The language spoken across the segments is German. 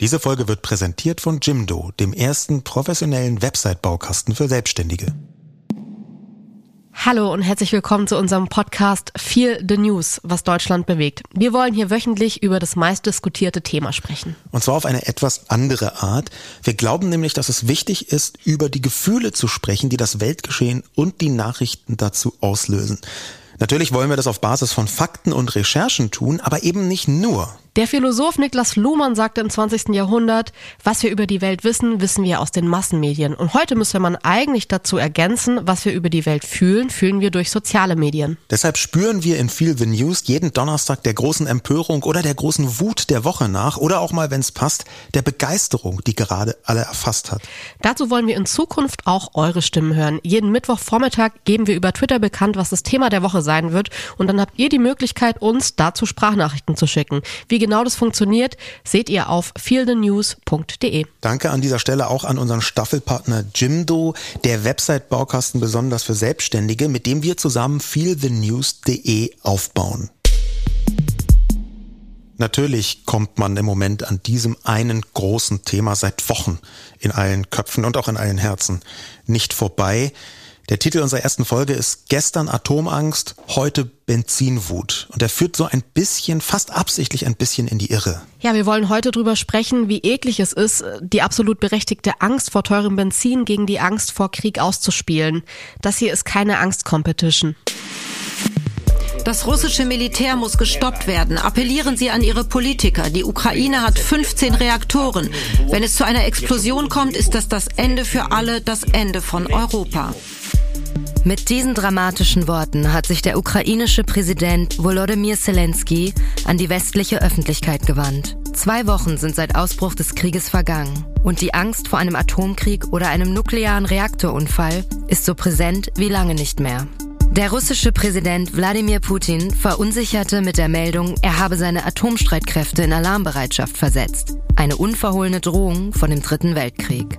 Diese Folge wird präsentiert von Jimdo, dem ersten professionellen Website-Baukasten für Selbstständige. Hallo und herzlich willkommen zu unserem Podcast Feel the News, was Deutschland bewegt. Wir wollen hier wöchentlich über das meistdiskutierte Thema sprechen. Und zwar auf eine etwas andere Art. Wir glauben nämlich, dass es wichtig ist, über die Gefühle zu sprechen, die das Weltgeschehen und die Nachrichten dazu auslösen. Natürlich wollen wir das auf Basis von Fakten und Recherchen tun, aber eben nicht nur. Der Philosoph Niklas Luhmann sagte im 20. Jahrhundert, was wir über die Welt wissen, wissen wir aus den Massenmedien. Und heute müsste man eigentlich dazu ergänzen, was wir über die Welt fühlen, fühlen wir durch soziale Medien. Deshalb spüren wir in Feel the News jeden Donnerstag der großen Empörung oder der großen Wut der Woche nach oder auch mal, wenn es passt, der Begeisterung, die gerade alle erfasst hat. Dazu wollen wir in Zukunft auch eure Stimmen hören. Jeden Mittwochvormittag geben wir über Twitter bekannt, was das Thema der Woche sein wird. Und dann habt ihr die Möglichkeit, uns dazu Sprachnachrichten zu schicken. Wie genau das funktioniert, seht ihr auf feelthenews.de. Danke an dieser Stelle auch an unseren Staffelpartner Jimdo, der Website-Baukasten besonders für Selbstständige, mit dem wir zusammen feelthenews.de aufbauen. Natürlich kommt man im Moment an diesem einen großen Thema seit Wochen in allen Köpfen und auch in allen Herzen nicht vorbei. Der Titel unserer ersten Folge ist Gestern Atomangst, heute Benzinwut. Und er führt so ein bisschen, fast absichtlich ein bisschen in die Irre. Ja, wir wollen heute drüber sprechen, wie eklig es ist, die absolut berechtigte Angst vor teurem Benzin gegen die Angst vor Krieg auszuspielen. Das hier ist keine Angst-Competition. Das russische Militär muss gestoppt werden. Appellieren Sie an Ihre Politiker. Die Ukraine hat 15 Reaktoren. Wenn es zu einer Explosion kommt, ist das das Ende für alle, das Ende von Europa. Mit diesen dramatischen Worten hat sich der ukrainische Präsident Volodymyr Zelensky an die westliche Öffentlichkeit gewandt. Zwei Wochen sind seit Ausbruch des Krieges vergangen und die Angst vor einem Atomkrieg oder einem nuklearen Reaktorunfall ist so präsent wie lange nicht mehr. Der russische Präsident Wladimir Putin verunsicherte mit der Meldung, er habe seine Atomstreitkräfte in Alarmbereitschaft versetzt. Eine unverhohlene Drohung von dem Dritten Weltkrieg.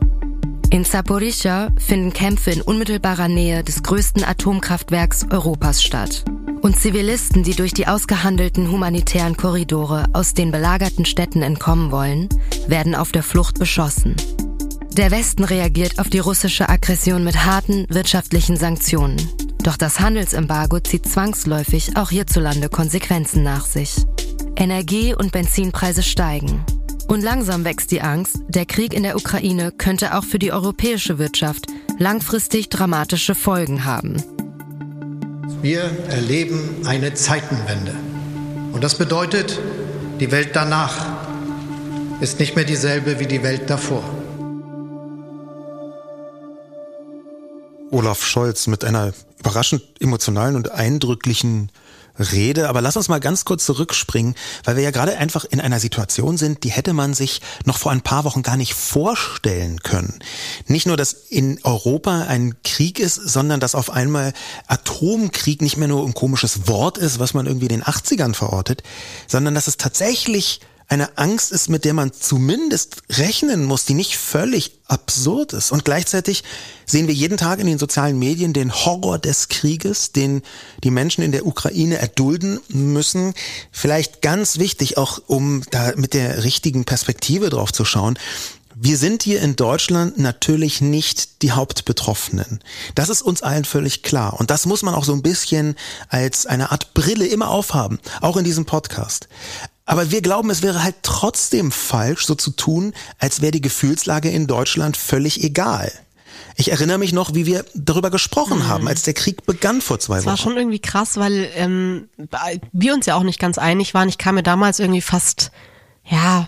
In Zaporizhia finden Kämpfe in unmittelbarer Nähe des größten Atomkraftwerks Europas statt. Und Zivilisten, die durch die ausgehandelten humanitären Korridore aus den belagerten Städten entkommen wollen, werden auf der Flucht beschossen. Der Westen reagiert auf die russische Aggression mit harten wirtschaftlichen Sanktionen. Doch das Handelsembargo zieht zwangsläufig auch hierzulande Konsequenzen nach sich. Energie- und Benzinpreise steigen. Und langsam wächst die Angst, der Krieg in der Ukraine könnte auch für die europäische Wirtschaft langfristig dramatische Folgen haben. Wir erleben eine Zeitenwende. Und das bedeutet, die Welt danach ist nicht mehr dieselbe wie die Welt davor. Olaf Scholz mit einer überraschend emotionalen und eindrücklichen Rede. Aber lass uns mal ganz kurz zurückspringen, weil wir ja gerade einfach in einer Situation sind, die hätte man sich noch vor ein paar Wochen gar nicht vorstellen können. Nicht nur, dass in Europa ein Krieg ist, sondern dass auf einmal Atomkrieg nicht mehr nur ein komisches Wort ist, was man irgendwie in den 80ern verortet, sondern dass es tatsächlich eine Angst ist, mit der man zumindest rechnen muss, die nicht völlig absurd ist. Und gleichzeitig sehen wir jeden Tag in den sozialen Medien den Horror des Krieges, den die Menschen in der Ukraine erdulden müssen. Vielleicht ganz wichtig, auch um da mit der richtigen Perspektive drauf zu schauen. Wir sind hier in Deutschland natürlich nicht die Hauptbetroffenen. Das ist uns allen völlig klar. Und das muss man auch so ein bisschen als eine Art Brille immer aufhaben, auch in diesem Podcast. Aber wir glauben, es wäre halt trotzdem falsch, so zu tun, als wäre die Gefühlslage in Deutschland völlig egal. Ich erinnere mich noch, wie wir darüber gesprochen mhm. haben, als der Krieg begann vor zwei das Wochen. Das war schon irgendwie krass, weil ähm, wir uns ja auch nicht ganz einig waren. Ich kam mir damals irgendwie fast, ja,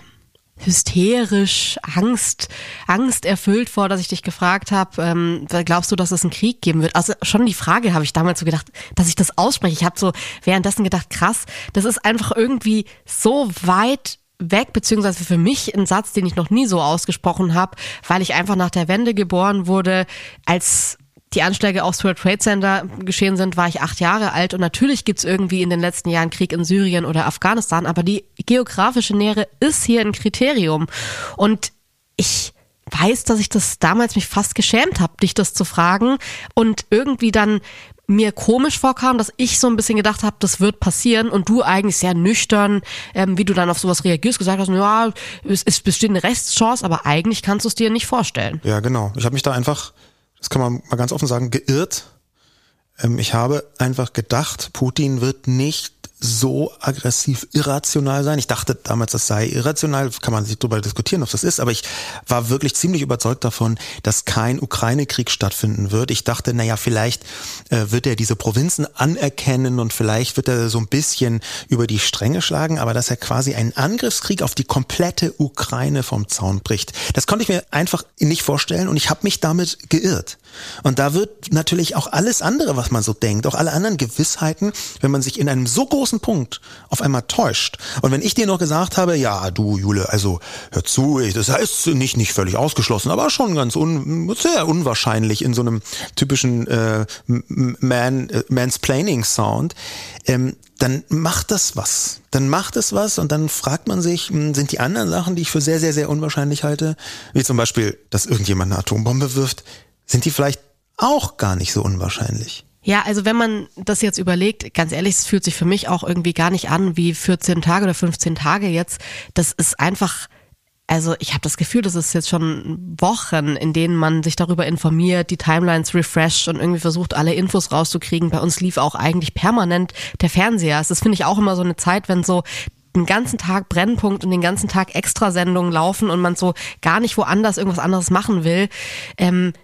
hysterisch, Angst, Angst erfüllt vor, dass ich dich gefragt habe, ähm, glaubst du, dass es einen Krieg geben wird? Also schon die Frage habe ich damals so gedacht, dass ich das ausspreche. Ich habe so währenddessen gedacht, krass, das ist einfach irgendwie so weit weg, beziehungsweise für mich ein Satz, den ich noch nie so ausgesprochen habe, weil ich einfach nach der Wende geboren wurde, als die Anschläge aufs World Trade Center geschehen sind, war ich acht Jahre alt und natürlich gibt's irgendwie in den letzten Jahren Krieg in Syrien oder Afghanistan, aber die geografische Nähe ist hier ein Kriterium. Und ich weiß, dass ich das damals mich fast geschämt habe, dich das zu fragen und irgendwie dann mir komisch vorkam, dass ich so ein bisschen gedacht habe, das wird passieren und du eigentlich sehr nüchtern, ähm, wie du dann auf sowas reagierst, gesagt hast, ja, es, es besteht eine Restchance, aber eigentlich kannst du es dir nicht vorstellen. Ja, genau. Ich habe mich da einfach, das kann man mal ganz offen sagen, geirrt. Ähm, ich habe einfach gedacht, Putin wird nicht so aggressiv irrational sein. Ich dachte damals, das sei irrational, kann man sich darüber diskutieren, ob das ist, aber ich war wirklich ziemlich überzeugt davon, dass kein Ukraine-Krieg stattfinden wird. Ich dachte, naja, vielleicht äh, wird er diese Provinzen anerkennen und vielleicht wird er so ein bisschen über die Stränge schlagen, aber dass er quasi einen Angriffskrieg auf die komplette Ukraine vom Zaun bricht, das konnte ich mir einfach nicht vorstellen und ich habe mich damit geirrt. Und da wird natürlich auch alles andere, was man so denkt, auch alle anderen Gewissheiten, wenn man sich in einem so großen Punkt auf einmal täuscht. Und wenn ich dir noch gesagt habe, ja, du Jule, also hör zu, das heißt nicht nicht völlig ausgeschlossen, aber schon ganz un, sehr unwahrscheinlich in so einem typischen äh, Man äh, Mansplaining Sound, ähm, dann macht das was. Dann macht es was und dann fragt man sich, hm, sind die anderen Sachen, die ich für sehr, sehr, sehr unwahrscheinlich halte, wie zum Beispiel, dass irgendjemand eine Atombombe wirft, sind die vielleicht auch gar nicht so unwahrscheinlich. Ja, also wenn man das jetzt überlegt, ganz ehrlich, es fühlt sich für mich auch irgendwie gar nicht an wie 14 Tage oder 15 Tage jetzt. Das ist einfach, also ich habe das Gefühl, das ist jetzt schon Wochen, in denen man sich darüber informiert, die Timelines refresht und irgendwie versucht, alle Infos rauszukriegen. Bei uns lief auch eigentlich permanent der Fernseher. Das finde ich auch immer so eine Zeit, wenn so den ganzen Tag Brennpunkt und den ganzen Tag Extrasendungen laufen und man so gar nicht woanders irgendwas anderes machen will. Ähm,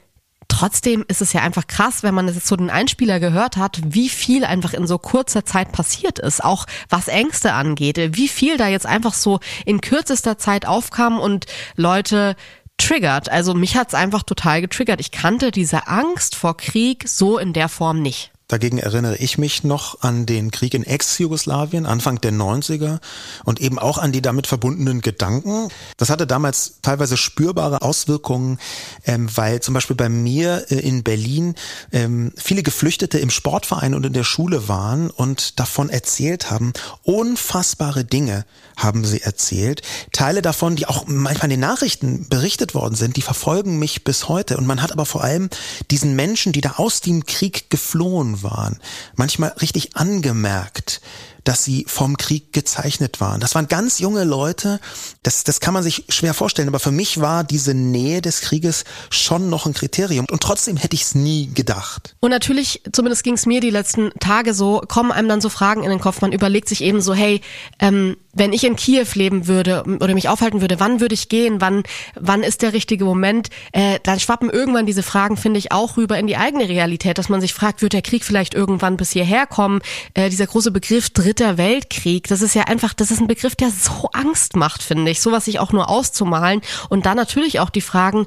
Trotzdem ist es ja einfach krass, wenn man jetzt so den Einspieler gehört hat, wie viel einfach in so kurzer Zeit passiert ist, auch was Ängste angeht, wie viel da jetzt einfach so in kürzester Zeit aufkam und Leute triggert. Also mich hat's einfach total getriggert. Ich kannte diese Angst vor Krieg so in der Form nicht. Dagegen erinnere ich mich noch an den Krieg in Ex-Jugoslawien, Anfang der 90er und eben auch an die damit verbundenen Gedanken. Das hatte damals teilweise spürbare Auswirkungen, ähm, weil zum Beispiel bei mir äh, in Berlin ähm, viele Geflüchtete im Sportverein und in der Schule waren und davon erzählt haben. Unfassbare Dinge haben sie erzählt. Teile davon, die auch manchmal in den Nachrichten berichtet worden sind, die verfolgen mich bis heute. Und man hat aber vor allem diesen Menschen, die da aus dem Krieg geflohen waren, manchmal richtig angemerkt, dass sie vom Krieg gezeichnet waren. Das waren ganz junge Leute, das, das kann man sich schwer vorstellen, aber für mich war diese Nähe des Krieges schon noch ein Kriterium und trotzdem hätte ich es nie gedacht. Und natürlich, zumindest ging es mir die letzten Tage so, kommen einem dann so Fragen in den Kopf, man überlegt sich eben so, hey, ähm, wenn ich in Kiew leben würde oder mich aufhalten würde, wann würde ich gehen, wann, wann ist der richtige Moment, äh, dann schwappen irgendwann diese Fragen, finde ich, auch rüber in die eigene Realität, dass man sich fragt, wird der Krieg vielleicht irgendwann bis hierher kommen? Äh, dieser große Begriff Dritter Weltkrieg, das ist ja einfach, das ist ein Begriff, der so Angst macht, finde ich, sowas sich auch nur auszumalen. Und dann natürlich auch die Fragen,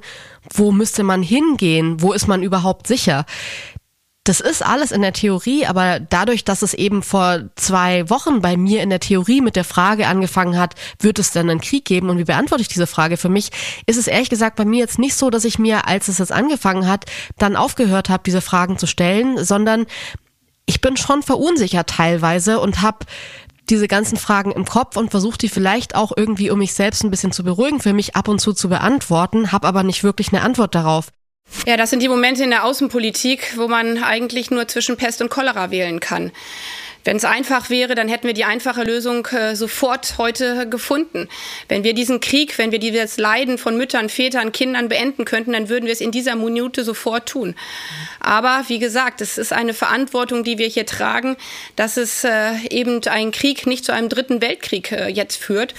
wo müsste man hingehen, wo ist man überhaupt sicher? Das ist alles in der Theorie, aber dadurch, dass es eben vor zwei Wochen bei mir in der Theorie mit der Frage angefangen hat, wird es denn einen Krieg geben und wie beantworte ich diese Frage für mich, ist es ehrlich gesagt bei mir jetzt nicht so, dass ich mir, als es jetzt angefangen hat, dann aufgehört habe, diese Fragen zu stellen, sondern ich bin schon verunsichert teilweise und habe diese ganzen Fragen im Kopf und versuche die vielleicht auch irgendwie, um mich selbst ein bisschen zu beruhigen, für mich ab und zu zu beantworten, habe aber nicht wirklich eine Antwort darauf. Ja, das sind die Momente in der Außenpolitik, wo man eigentlich nur zwischen Pest und Cholera wählen kann. Wenn es einfach wäre, dann hätten wir die einfache Lösung äh, sofort heute gefunden. Wenn wir diesen Krieg, wenn wir dieses Leiden von Müttern, Vätern, Kindern beenden könnten, dann würden wir es in dieser Minute sofort tun. Aber wie gesagt, es ist eine Verantwortung, die wir hier tragen, dass es äh, eben ein Krieg nicht zu einem dritten Weltkrieg äh, jetzt führt.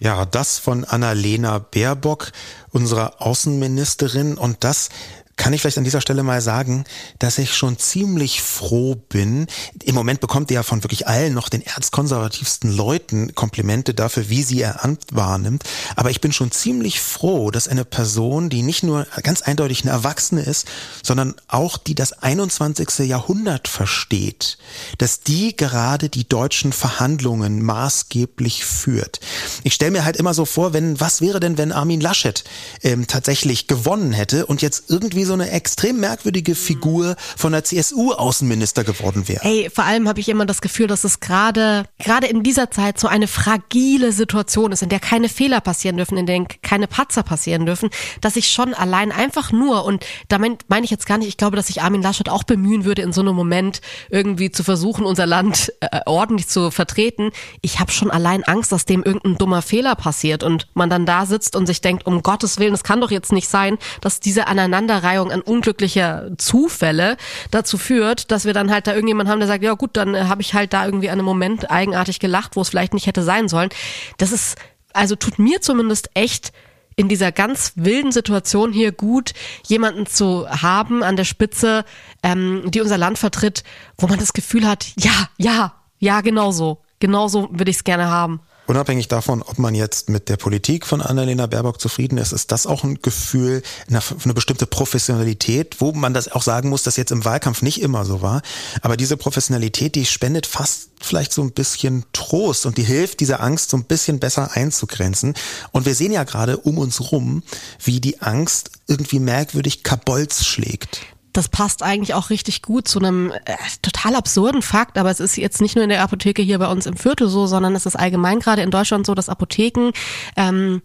Ja, das von Annalena Baerbock, unserer Außenministerin. Und das kann ich vielleicht an dieser Stelle mal sagen, dass ich schon ziemlich froh bin. Im Moment bekommt ihr ja von wirklich allen noch den erzkonservativsten Leuten Komplimente dafür, wie sie ihr Amt wahrnimmt. Aber ich bin schon ziemlich froh, dass eine Person, die nicht nur ganz eindeutig eine Erwachsene ist, sondern auch die das 21. Jahrhundert versteht, dass die gerade die deutschen Verhandlungen maßgeblich führt. Ich stelle mir halt immer so vor, wenn, was wäre denn, wenn Armin Laschet ähm, tatsächlich gewonnen hätte und jetzt irgendwie so eine extrem merkwürdige Figur von der CSU-Außenminister geworden wäre. Ey, vor allem habe ich immer das Gefühl, dass es gerade gerade in dieser Zeit so eine fragile Situation ist, in der keine Fehler passieren dürfen, in der keine Patzer passieren dürfen, dass ich schon allein einfach nur und damit meine ich jetzt gar nicht, ich glaube, dass sich Armin Laschet auch bemühen würde, in so einem Moment irgendwie zu versuchen, unser Land äh, ordentlich zu vertreten. Ich habe schon allein Angst, dass dem irgendein dummer Fehler passiert und man dann da sitzt und sich denkt, um Gottes Willen, es kann doch jetzt nicht sein, dass diese Aneinanderreihung an unglücklicher Zufälle dazu führt, dass wir dann halt da irgendjemand haben, der sagt, ja gut, dann äh, habe ich halt da irgendwie an einem Moment eigenartig gelacht, wo es vielleicht nicht hätte sein sollen. Das ist, also tut mir zumindest echt in dieser ganz wilden Situation hier gut, jemanden zu haben an der Spitze, ähm, die unser Land vertritt, wo man das Gefühl hat, ja, ja, ja, genau so. Genau so würde ich es gerne haben. Unabhängig davon, ob man jetzt mit der Politik von Annalena Baerbock zufrieden ist, ist das auch ein Gefühl, eine, eine bestimmte Professionalität, wo man das auch sagen muss, dass jetzt im Wahlkampf nicht immer so war. Aber diese Professionalität, die spendet fast vielleicht so ein bisschen Trost und die hilft, diese Angst so ein bisschen besser einzugrenzen. Und wir sehen ja gerade um uns rum, wie die Angst irgendwie merkwürdig Kabolz schlägt das passt eigentlich auch richtig gut zu einem äh, total absurden Fakt, aber es ist jetzt nicht nur in der Apotheke hier bei uns im Viertel so, sondern es ist allgemein gerade in Deutschland so, dass Apotheken ähm,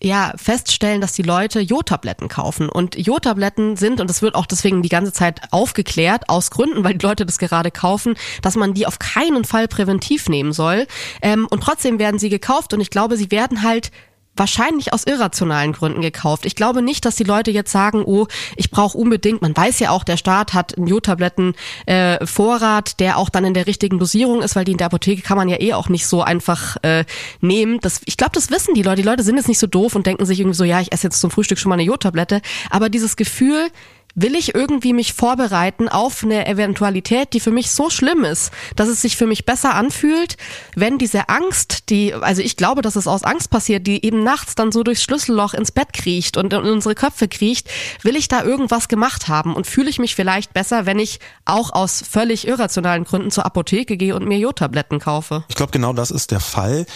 ja, feststellen, dass die Leute Jodtabletten kaufen. Und Jodtabletten sind, und das wird auch deswegen die ganze Zeit aufgeklärt, aus Gründen, weil die Leute das gerade kaufen, dass man die auf keinen Fall präventiv nehmen soll. Ähm, und trotzdem werden sie gekauft und ich glaube, sie werden halt wahrscheinlich aus irrationalen Gründen gekauft. Ich glaube nicht, dass die Leute jetzt sagen, oh, ich brauche unbedingt, man weiß ja auch, der Staat hat einen Jodtabletten äh, Vorrat, der auch dann in der richtigen Dosierung ist, weil die in der Apotheke kann man ja eh auch nicht so einfach äh, nehmen. Das, ich glaube, das wissen die Leute. Die Leute sind jetzt nicht so doof und denken sich irgendwie so, ja, ich esse jetzt zum Frühstück schon mal eine Jodtablette. Aber dieses Gefühl, will ich irgendwie mich vorbereiten auf eine Eventualität, die für mich so schlimm ist, dass es sich für mich besser anfühlt, wenn diese Angst, die, also ich glaube, dass es aus Angst passiert, die eben nachts dann so durchs Schlüsselloch ins Bett kriecht und in unsere Köpfe kriecht, will ich da irgendwas gemacht haben und fühle ich mich vielleicht besser, wenn ich auch aus völlig irrationalen Gründen zur Apotheke gehe und mir Jodtabletten kaufe. Ich glaube, genau das ist der Fall.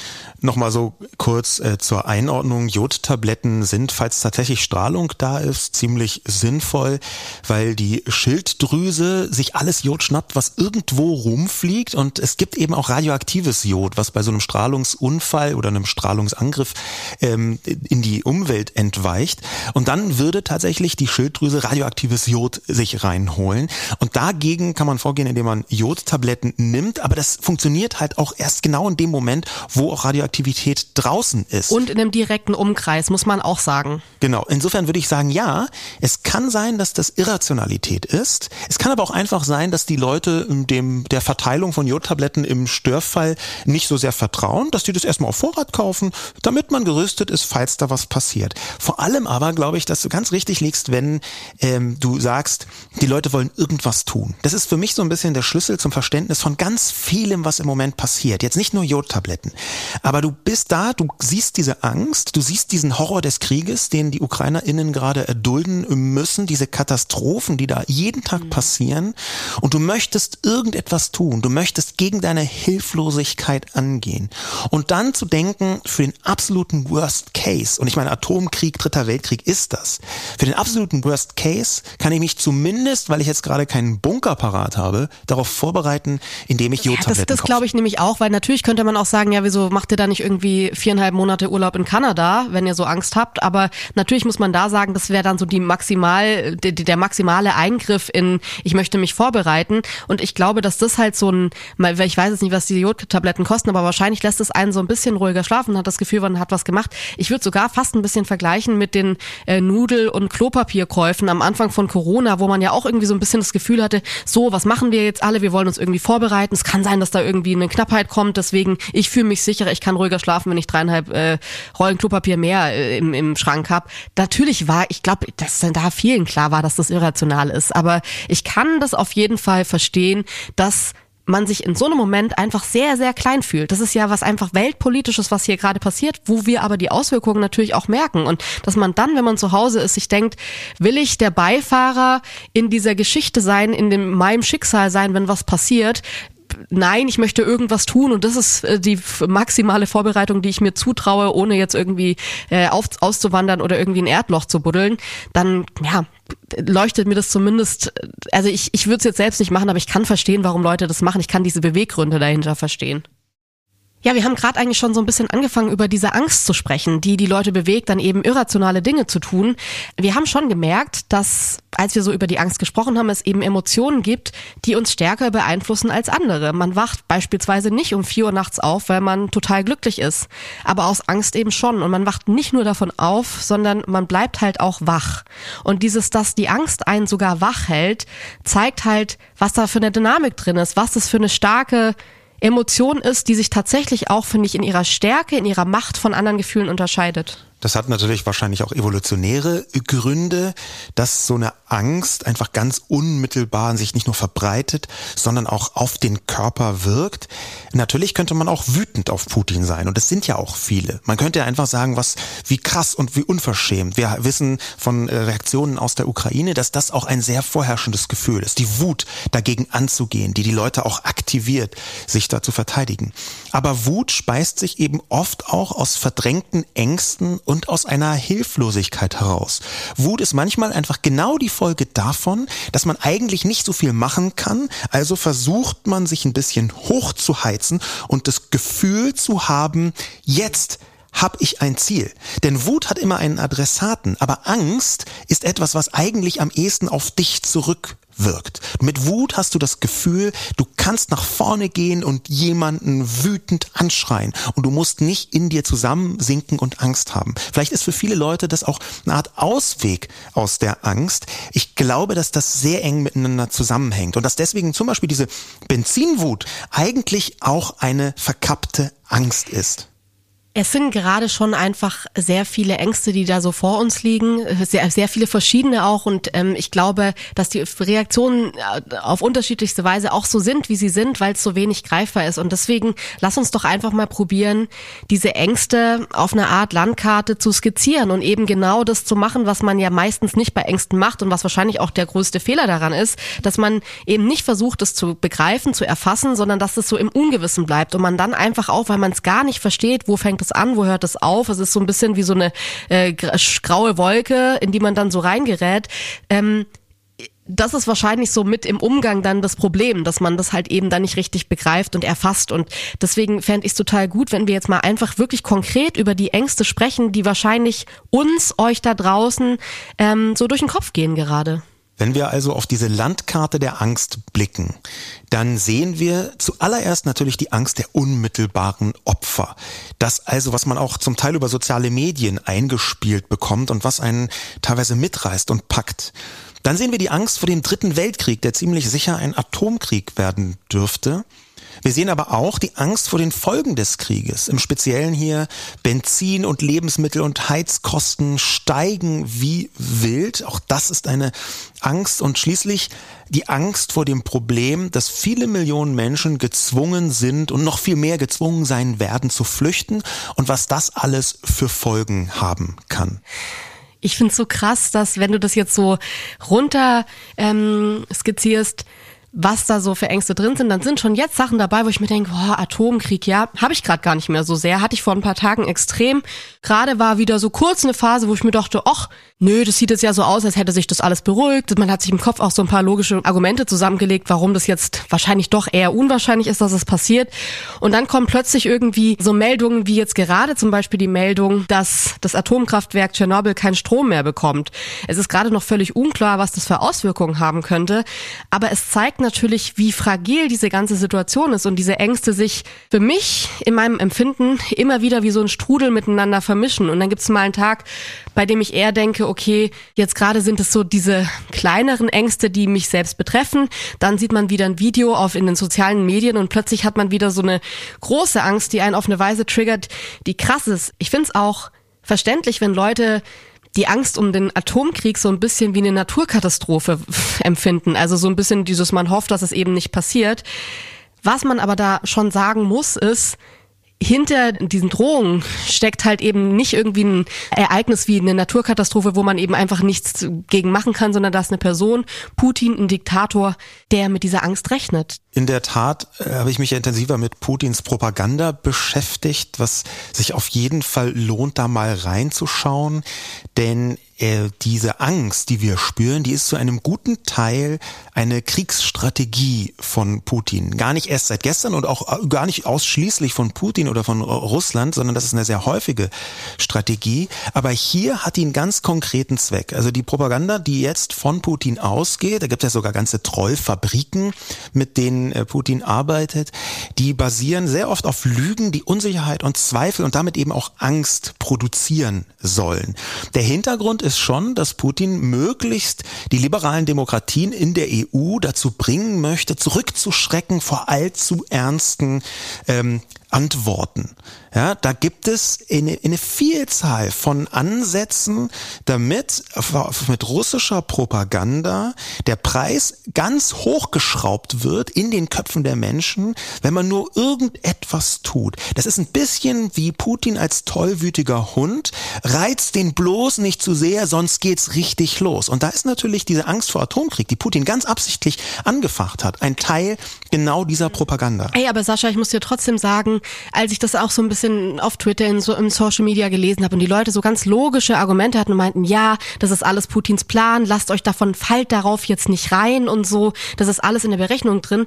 Nochmal so kurz äh, zur Einordnung. Jodtabletten sind, falls tatsächlich Strahlung da ist, ziemlich sinnvoll weil die Schilddrüse sich alles Jod schnappt, was irgendwo rumfliegt. Und es gibt eben auch radioaktives Jod, was bei so einem Strahlungsunfall oder einem Strahlungsangriff ähm, in die Umwelt entweicht. Und dann würde tatsächlich die Schilddrüse radioaktives Jod sich reinholen. Und dagegen kann man vorgehen, indem man Jodtabletten nimmt, aber das funktioniert halt auch erst genau in dem Moment, wo auch Radioaktivität draußen ist. Und in einem direkten Umkreis, muss man auch sagen. Genau, insofern würde ich sagen, ja, es kann sein, dass das Irrationalität ist. Es kann aber auch einfach sein, dass die Leute dem der Verteilung von Jodtabletten im Störfall nicht so sehr vertrauen, dass die das erstmal auf Vorrat kaufen, damit man gerüstet ist, falls da was passiert. Vor allem aber glaube ich, dass du ganz richtig liegst, wenn ähm, du sagst, die Leute wollen irgendwas tun. Das ist für mich so ein bisschen der Schlüssel zum Verständnis von ganz vielem, was im Moment passiert. Jetzt nicht nur Jodtabletten, aber du bist da, du siehst diese Angst, du siehst diesen Horror des Krieges, den die UkrainerInnen gerade erdulden müssen, diese Katastrophe Katastrophen, die da jeden Tag mhm. passieren. Und du möchtest irgendetwas tun, du möchtest gegen deine Hilflosigkeit angehen. Und dann zu denken, für den absoluten Worst Case, und ich meine Atomkrieg, Dritter Weltkrieg ist das, für den absoluten Worst Case kann ich mich zumindest, weil ich jetzt gerade keinen Bunker parat habe, darauf vorbereiten, indem ich Jodtabletten ja, Das, das glaube ich nämlich auch, weil natürlich könnte man auch sagen, ja, wieso macht ihr da nicht irgendwie viereinhalb Monate Urlaub in Kanada, wenn ihr so Angst habt, aber natürlich muss man da sagen, das wäre dann so die maximal, die, der maximale Eingriff in, ich möchte mich vorbereiten. Und ich glaube, dass das halt so ein, ich weiß jetzt nicht, was die Jodtabletten kosten, aber wahrscheinlich lässt es einen so ein bisschen ruhiger schlafen, hat das Gefühl, man hat was gemacht. Ich würde sogar fast ein bisschen vergleichen mit den äh, Nudel- und Klopapierkäufen am Anfang von Corona, wo man ja auch irgendwie so ein bisschen das Gefühl hatte, so, was machen wir jetzt alle? Wir wollen uns irgendwie vorbereiten. Es kann sein, dass da irgendwie eine Knappheit kommt. Deswegen, ich fühle mich sicherer, ich kann ruhiger schlafen, wenn ich dreieinhalb äh, Rollen Klopapier mehr äh, im, im Schrank habe. Natürlich war, ich glaube, dass da vielen klar war, dass das irrational ist. Aber ich kann das auf jeden Fall verstehen, dass man sich in so einem Moment einfach sehr, sehr klein fühlt. Das ist ja was einfach weltpolitisches, was hier gerade passiert, wo wir aber die Auswirkungen natürlich auch merken. Und dass man dann, wenn man zu Hause ist, sich denkt, will ich der Beifahrer in dieser Geschichte sein, in dem, meinem Schicksal sein, wenn was passiert? Nein, ich möchte irgendwas tun und das ist äh, die maximale Vorbereitung, die ich mir zutraue, ohne jetzt irgendwie äh, auf, auszuwandern oder irgendwie ein Erdloch zu buddeln, dann ja, leuchtet mir das zumindest, also ich, ich würde es jetzt selbst nicht machen, aber ich kann verstehen, warum Leute das machen. Ich kann diese Beweggründe dahinter verstehen. Ja, wir haben gerade eigentlich schon so ein bisschen angefangen, über diese Angst zu sprechen, die die Leute bewegt, dann eben irrationale Dinge zu tun. Wir haben schon gemerkt, dass, als wir so über die Angst gesprochen haben, es eben Emotionen gibt, die uns stärker beeinflussen als andere. Man wacht beispielsweise nicht um vier Uhr nachts auf, weil man total glücklich ist, aber aus Angst eben schon. Und man wacht nicht nur davon auf, sondern man bleibt halt auch wach. Und dieses, dass die Angst einen sogar wach hält, zeigt halt, was da für eine Dynamik drin ist, was das für eine starke Emotion ist, die sich tatsächlich auch, finde ich, in ihrer Stärke, in ihrer Macht von anderen Gefühlen unterscheidet. Das hat natürlich wahrscheinlich auch evolutionäre Gründe, dass so eine Angst einfach ganz unmittelbar sich nicht nur verbreitet, sondern auch auf den Körper wirkt. Natürlich könnte man auch wütend auf Putin sein und es sind ja auch viele. Man könnte ja einfach sagen, was wie krass und wie unverschämt. Wir wissen von äh, Reaktionen aus der Ukraine, dass das auch ein sehr vorherrschendes Gefühl ist, die Wut dagegen anzugehen, die die Leute auch aktiviert, sich da zu verteidigen. Aber Wut speist sich eben oft auch aus verdrängten Ängsten und aus einer Hilflosigkeit heraus. Wut ist manchmal einfach genau die Folge davon, dass man eigentlich nicht so viel machen kann, also versucht man sich ein bisschen hochzuheizen und das Gefühl zu haben, jetzt habe ich ein Ziel. Denn Wut hat immer einen Adressaten, aber Angst ist etwas, was eigentlich am ehesten auf dich zurück wirkt. Mit Wut hast du das Gefühl, du kannst nach vorne gehen und jemanden wütend anschreien und du musst nicht in dir zusammensinken und Angst haben. Vielleicht ist für viele Leute das auch eine Art Ausweg aus der Angst. Ich glaube, dass das sehr eng miteinander zusammenhängt und dass deswegen zum Beispiel diese Benzinwut eigentlich auch eine verkappte Angst ist. Es sind gerade schon einfach sehr viele Ängste, die da so vor uns liegen, sehr, sehr viele verschiedene auch. Und ähm, ich glaube, dass die Reaktionen äh, auf unterschiedlichste Weise auch so sind, wie sie sind, weil es so wenig greifbar ist. Und deswegen lass uns doch einfach mal probieren, diese Ängste auf eine Art Landkarte zu skizzieren und eben genau das zu machen, was man ja meistens nicht bei Ängsten macht und was wahrscheinlich auch der größte Fehler daran ist, dass man eben nicht versucht, es zu begreifen, zu erfassen, sondern dass es so im Ungewissen bleibt und man dann einfach auch, weil man es gar nicht versteht, wo fängt es an, wo hört es auf? Es ist so ein bisschen wie so eine äh, graue Wolke, in die man dann so reingerät. Ähm, das ist wahrscheinlich so mit im Umgang dann das Problem, dass man das halt eben dann nicht richtig begreift und erfasst. Und deswegen fände ich es total gut, wenn wir jetzt mal einfach wirklich konkret über die Ängste sprechen, die wahrscheinlich uns, euch da draußen ähm, so durch den Kopf gehen gerade. Wenn wir also auf diese Landkarte der Angst blicken, dann sehen wir zuallererst natürlich die Angst der unmittelbaren Opfer. Das also, was man auch zum Teil über soziale Medien eingespielt bekommt und was einen teilweise mitreißt und packt. Dann sehen wir die Angst vor dem Dritten Weltkrieg, der ziemlich sicher ein Atomkrieg werden dürfte. Wir sehen aber auch die Angst vor den Folgen des Krieges. Im Speziellen hier Benzin und Lebensmittel und Heizkosten steigen wie wild. Auch das ist eine Angst und schließlich die Angst vor dem Problem, dass viele Millionen Menschen gezwungen sind und noch viel mehr gezwungen sein werden zu flüchten und was das alles für Folgen haben kann. Ich finde es so krass, dass wenn du das jetzt so runter ähm, skizzierst, was da so für Ängste drin sind, dann sind schon jetzt Sachen dabei, wo ich mir denke, boah, Atomkrieg, ja, habe ich gerade gar nicht mehr so sehr. Hatte ich vor ein paar Tagen extrem. Gerade war wieder so kurz eine Phase, wo ich mir dachte, ach, nö, das sieht jetzt ja so aus, als hätte sich das alles beruhigt. Man hat sich im Kopf auch so ein paar logische Argumente zusammengelegt, warum das jetzt wahrscheinlich doch eher unwahrscheinlich ist, dass es passiert. Und dann kommen plötzlich irgendwie so Meldungen, wie jetzt gerade zum Beispiel die Meldung, dass das Atomkraftwerk Tschernobyl keinen Strom mehr bekommt. Es ist gerade noch völlig unklar, was das für Auswirkungen haben könnte. Aber es zeigt natürlich, wie fragil diese ganze Situation ist und diese Ängste sich für mich in meinem Empfinden immer wieder wie so ein Strudel miteinander vermischen. Und dann gibt es mal einen Tag, bei dem ich eher denke, okay, jetzt gerade sind es so diese kleineren Ängste, die mich selbst betreffen. Dann sieht man wieder ein Video auf in den sozialen Medien und plötzlich hat man wieder so eine große Angst, die einen auf eine Weise triggert, die krass ist. Ich finde es auch verständlich, wenn Leute die Angst um den Atomkrieg so ein bisschen wie eine Naturkatastrophe empfinden. Also so ein bisschen dieses, man hofft, dass es eben nicht passiert. Was man aber da schon sagen muss, ist, hinter diesen Drohungen steckt halt eben nicht irgendwie ein Ereignis wie eine Naturkatastrophe, wo man eben einfach nichts gegen machen kann, sondern da ist eine Person, Putin, ein Diktator, der mit dieser Angst rechnet. In der Tat äh, habe ich mich ja intensiver mit Putins Propaganda beschäftigt, was sich auf jeden Fall lohnt, da mal reinzuschauen. Denn äh, diese Angst, die wir spüren, die ist zu einem guten Teil eine Kriegsstrategie von Putin. Gar nicht erst seit gestern und auch äh, gar nicht ausschließlich von Putin oder von Russland, sondern das ist eine sehr häufige Strategie. Aber hier hat die einen ganz konkreten Zweck. Also die Propaganda, die jetzt von Putin ausgeht, da gibt es ja sogar ganze Trollfabriken, mit denen äh, Putin arbeitet, die basieren sehr oft auf Lügen, die Unsicherheit und Zweifel und damit eben auch Angst produzieren sollen. Der Hintergrund ist schon, dass Putin möglichst die liberalen Demokratien in der EU dazu bringen möchte, zurückzuschrecken vor allzu ernsten ähm, Antworten. Ja, da gibt es eine, eine Vielzahl von Ansätzen, damit mit russischer Propaganda der Preis ganz hochgeschraubt wird in den Köpfen der Menschen, wenn man nur irgendetwas tut. Das ist ein bisschen wie Putin als tollwütiger Hund, reizt den bloß nicht zu sehr, sonst geht's richtig los. Und da ist natürlich diese Angst vor Atomkrieg, die Putin ganz absichtlich angefacht hat, ein Teil genau dieser Propaganda. Ey, aber Sascha, ich muss dir trotzdem sagen, als ich das auch so ein bisschen auf Twitter in so im Social Media gelesen habe und die Leute so ganz logische Argumente hatten und meinten, ja, das ist alles Putins Plan, lasst euch davon, fallt darauf jetzt nicht rein und so, das ist alles in der Berechnung drin.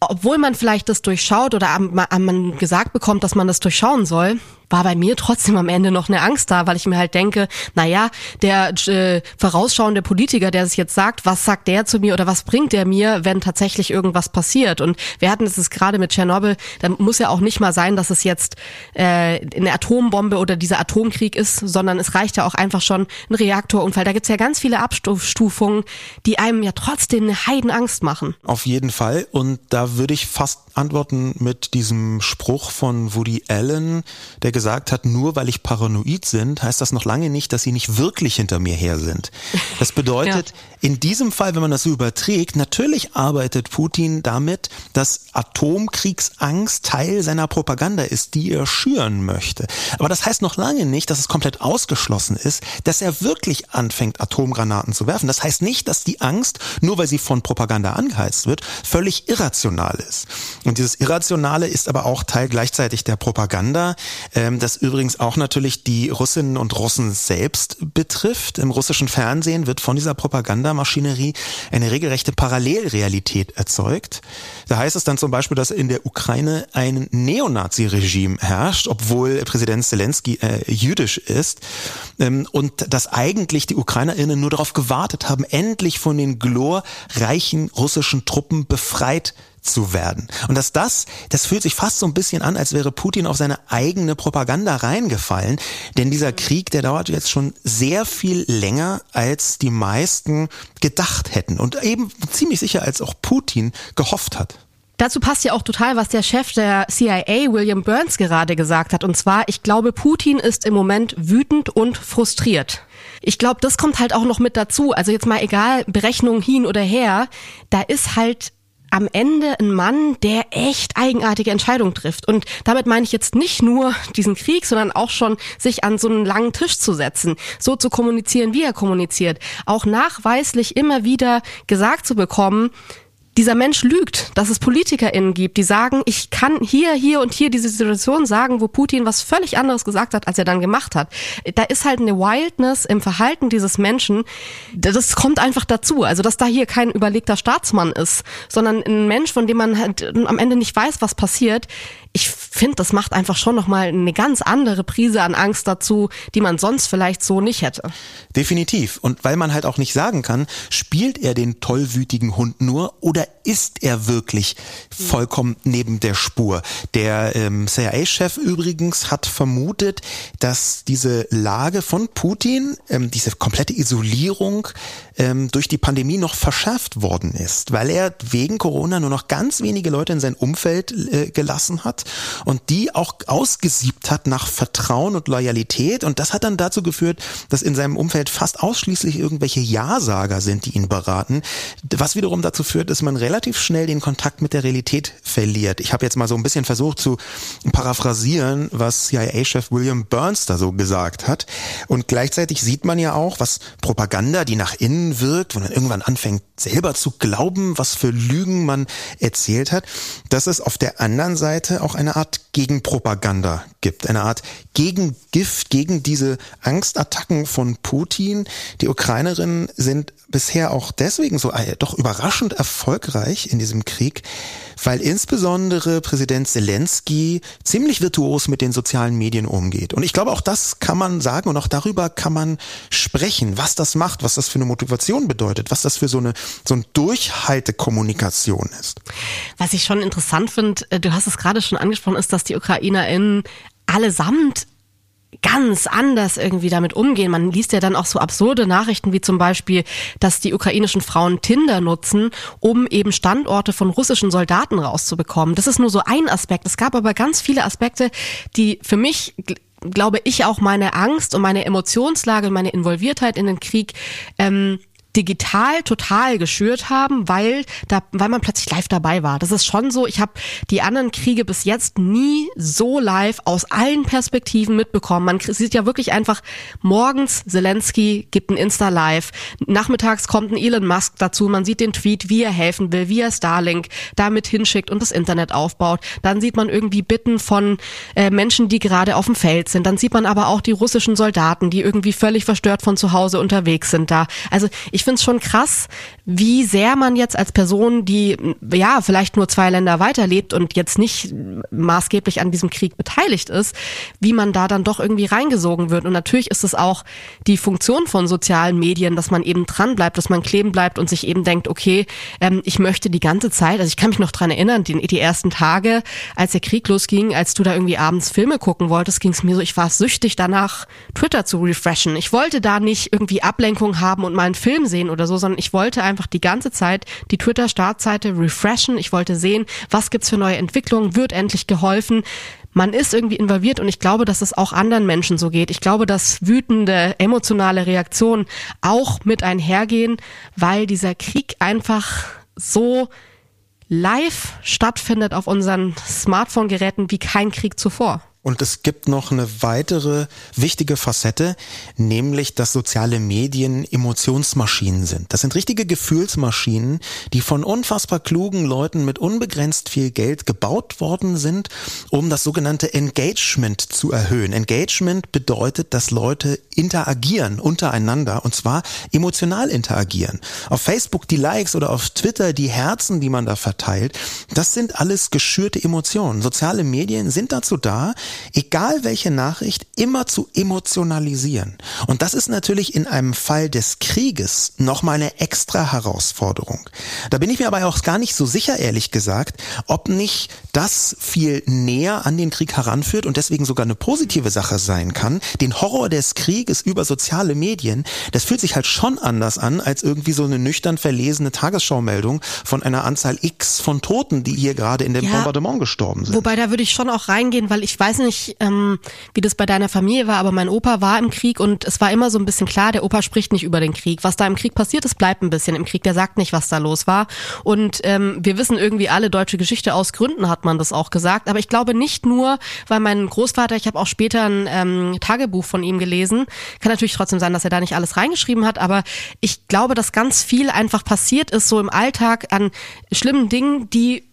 Obwohl man vielleicht das durchschaut oder man gesagt bekommt, dass man das durchschauen soll, war bei mir trotzdem am Ende noch eine Angst da, weil ich mir halt denke, naja, der äh, vorausschauende Politiker, der sich jetzt sagt, was sagt der zu mir oder was bringt der mir, wenn tatsächlich irgendwas passiert? Und wir hatten es gerade mit Tschernobyl, dann muss ja auch nicht mal sein, dass es jetzt äh, eine Atombombe oder dieser Atomkrieg ist, sondern es reicht ja auch einfach schon ein Reaktorunfall. Da gibt's ja ganz viele Abstufungen, die einem ja trotzdem eine Heidenangst machen. Auf jeden Fall. Und da würde ich fast antworten mit diesem Spruch von Woody Allen, der gesagt hat, nur weil ich paranoid sind, heißt das noch lange nicht, dass sie nicht wirklich hinter mir her sind. Das bedeutet, ja. in diesem Fall, wenn man das so überträgt, natürlich arbeitet Putin damit, dass Atomkriegsangst Teil seiner Propaganda ist, die er schüren möchte. Aber das heißt noch lange nicht, dass es komplett ausgeschlossen ist, dass er wirklich anfängt, Atomgranaten zu werfen. Das heißt nicht, dass die Angst, nur weil sie von Propaganda angeheizt wird, völlig irrational ist. Und dieses Irrationale ist aber auch Teil gleichzeitig der Propaganda. Ähm, das übrigens auch natürlich die Russinnen und Russen selbst betrifft. Im russischen Fernsehen wird von dieser Propagandamaschinerie eine regelrechte Parallelrealität erzeugt. Da heißt es dann zum Beispiel, dass in der Ukraine ein Neonazi-Regime herrscht, obwohl Präsident Zelensky äh, jüdisch ist ähm, und dass eigentlich die UkrainerInnen nur darauf gewartet haben, endlich von den glorreichen russischen Truppen befreit zu werden. Und dass das, das fühlt sich fast so ein bisschen an, als wäre Putin auf seine eigene Propaganda reingefallen. Denn dieser Krieg, der dauert jetzt schon sehr viel länger, als die meisten gedacht hätten. Und eben ziemlich sicher, als auch Putin gehofft hat. Dazu passt ja auch total, was der Chef der CIA, William Burns, gerade gesagt hat. Und zwar, ich glaube, Putin ist im Moment wütend und frustriert. Ich glaube, das kommt halt auch noch mit dazu. Also jetzt mal egal, Berechnung hin oder her, da ist halt am Ende ein Mann, der echt eigenartige Entscheidungen trifft. Und damit meine ich jetzt nicht nur diesen Krieg, sondern auch schon sich an so einen langen Tisch zu setzen, so zu kommunizieren, wie er kommuniziert. Auch nachweislich immer wieder gesagt zu bekommen, dieser Mensch lügt, dass es PolitikerInnen gibt, die sagen, ich kann hier, hier und hier diese Situation sagen, wo Putin was völlig anderes gesagt hat, als er dann gemacht hat. Da ist halt eine Wildness im Verhalten dieses Menschen, das kommt einfach dazu. Also, dass da hier kein überlegter Staatsmann ist, sondern ein Mensch, von dem man halt am Ende nicht weiß, was passiert, ich finde, das macht einfach schon nochmal eine ganz andere Prise an Angst dazu, die man sonst vielleicht so nicht hätte. Definitiv. Und weil man halt auch nicht sagen kann, spielt er den tollwütigen Hund nur oder ist er wirklich vollkommen neben der Spur? Der ähm, CIA-Chef übrigens hat vermutet, dass diese Lage von Putin, ähm, diese komplette Isolierung ähm, durch die Pandemie noch verschärft worden ist, weil er wegen Corona nur noch ganz wenige Leute in sein Umfeld äh, gelassen hat und die auch ausgesiebt hat nach Vertrauen und Loyalität. Und das hat dann dazu geführt, dass in seinem Umfeld fast ausschließlich irgendwelche Ja-Sager sind, die ihn beraten. Was wiederum dazu führt, dass man relativ schnell den Kontakt mit der Realität verliert. Ich habe jetzt mal so ein bisschen versucht zu paraphrasieren, was CIA-Chef William Burns da so gesagt hat. Und gleichzeitig sieht man ja auch, was Propaganda, die nach innen wirkt, wo man irgendwann anfängt, selber zu glauben, was für Lügen man erzählt hat, dass es auf der anderen Seite auch eine Art Gegenpropaganda gibt, eine Art Gegengift gegen diese Angstattacken von Putin. Die Ukrainerinnen sind bisher auch deswegen so äh, doch überraschend erfolgreich in diesem Krieg, weil insbesondere Präsident Zelensky ziemlich virtuos mit den sozialen Medien umgeht. Und ich glaube, auch das kann man sagen und auch darüber kann man sprechen, was das macht, was das für eine Motivation bedeutet, was das für so eine, so eine Durchhaltekommunikation ist. Was ich schon interessant finde, äh, du hast es gerade schon angesprochen, ist, dass die UkrainerInnen allesamt ganz anders irgendwie damit umgehen. Man liest ja dann auch so absurde Nachrichten wie zum Beispiel, dass die ukrainischen Frauen Tinder nutzen, um eben Standorte von russischen Soldaten rauszubekommen. Das ist nur so ein Aspekt. Es gab aber ganz viele Aspekte, die für mich glaube ich auch meine Angst und meine Emotionslage und meine Involviertheit in den Krieg ähm, digital total geschürt haben, weil da, weil man plötzlich live dabei war. Das ist schon so. Ich habe die anderen Kriege bis jetzt nie so live aus allen Perspektiven mitbekommen. Man sieht ja wirklich einfach morgens Zelensky gibt ein Insta Live, nachmittags kommt ein Elon Musk dazu. Man sieht den Tweet, wie er helfen will, wie er Starlink damit hinschickt und das Internet aufbaut. Dann sieht man irgendwie Bitten von äh, Menschen, die gerade auf dem Feld sind. Dann sieht man aber auch die russischen Soldaten, die irgendwie völlig verstört von zu Hause unterwegs sind da. Also ich ich finde es schon krass, wie sehr man jetzt als Person, die ja vielleicht nur zwei Länder weiterlebt und jetzt nicht maßgeblich an diesem Krieg beteiligt ist, wie man da dann doch irgendwie reingesogen wird. Und natürlich ist es auch die Funktion von sozialen Medien, dass man eben dran bleibt, dass man kleben bleibt und sich eben denkt, okay, ähm, ich möchte die ganze Zeit, also ich kann mich noch dran erinnern, die, die ersten Tage, als der Krieg losging, als du da irgendwie abends Filme gucken wolltest, ging es mir so, ich war süchtig danach, Twitter zu refreshen. Ich wollte da nicht irgendwie Ablenkung haben und mal einen Film sehen oder so, sondern ich wollte einfach die ganze Zeit die Twitter-Startseite refreshen. Ich wollte sehen, was gibt's für neue Entwicklungen, wird endlich geholfen man ist irgendwie involviert und ich glaube, dass es auch anderen Menschen so geht. Ich glaube, dass wütende, emotionale Reaktionen auch mit einhergehen, weil dieser Krieg einfach so live stattfindet auf unseren Smartphone-Geräten wie kein Krieg zuvor. Und es gibt noch eine weitere wichtige Facette, nämlich, dass soziale Medien Emotionsmaschinen sind. Das sind richtige Gefühlsmaschinen, die von unfassbar klugen Leuten mit unbegrenzt viel Geld gebaut worden sind, um das sogenannte Engagement zu erhöhen. Engagement bedeutet, dass Leute interagieren untereinander und zwar emotional interagieren. Auf Facebook die Likes oder auf Twitter die Herzen, die man da verteilt, das sind alles geschürte Emotionen. Soziale Medien sind dazu da, egal welche Nachricht, immer zu emotionalisieren. Und das ist natürlich in einem Fall des Krieges nochmal eine extra Herausforderung. Da bin ich mir aber auch gar nicht so sicher, ehrlich gesagt, ob nicht das viel näher an den Krieg heranführt und deswegen sogar eine positive Sache sein kann. Den Horror des Krieges über soziale Medien, das fühlt sich halt schon anders an, als irgendwie so eine nüchtern verlesene Tagesschaumeldung von einer Anzahl X von Toten, die hier gerade in dem ja, Bombardement gestorben sind. Wobei da würde ich schon auch reingehen, weil ich weiß nicht, ähm, wie das bei deiner Familie war, aber mein Opa war im Krieg und es war immer so ein bisschen klar, der Opa spricht nicht über den Krieg. Was da im Krieg passiert ist, bleibt ein bisschen im Krieg. Der sagt nicht, was da los war. Und ähm, wir wissen irgendwie alle, deutsche Geschichte aus Gründen hat man das auch gesagt. Aber ich glaube nicht nur, weil mein Großvater, ich habe auch später ein ähm, Tagebuch von ihm gelesen. Kann natürlich trotzdem sein, dass er da nicht alles reingeschrieben hat, aber ich glaube, dass ganz viel einfach passiert ist, so im Alltag an schlimmen Dingen, die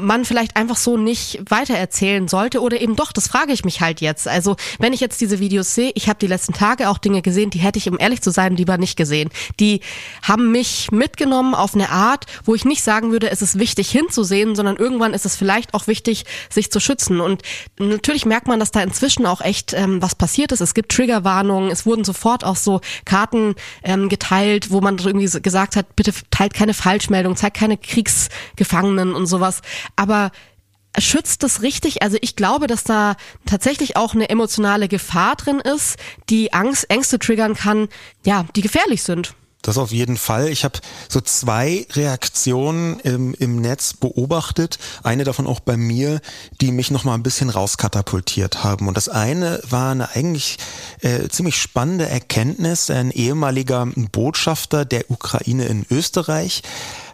man vielleicht einfach so nicht weitererzählen sollte oder eben doch, das frage ich mich halt jetzt. Also wenn ich jetzt diese Videos sehe, ich habe die letzten Tage auch Dinge gesehen, die hätte ich, um ehrlich zu sein, lieber nicht gesehen. Die haben mich mitgenommen auf eine Art, wo ich nicht sagen würde, es ist wichtig hinzusehen, sondern irgendwann ist es vielleicht auch wichtig, sich zu schützen. Und natürlich merkt man, dass da inzwischen auch echt ähm, was passiert ist. Es gibt Triggerwarnungen, es wurden sofort auch so Karten ähm, geteilt, wo man irgendwie gesagt hat, bitte teilt keine Falschmeldung, zeigt keine Kriegsgefangenen und sowas aber schützt das richtig? Also ich glaube, dass da tatsächlich auch eine emotionale Gefahr drin ist, die Angst, Ängste triggern kann, ja, die gefährlich sind. Das auf jeden Fall. Ich habe so zwei Reaktionen im, im Netz beobachtet. Eine davon auch bei mir, die mich noch mal ein bisschen rauskatapultiert haben. Und das eine war eine eigentlich äh, ziemlich spannende Erkenntnis. Ein ehemaliger Botschafter der Ukraine in Österreich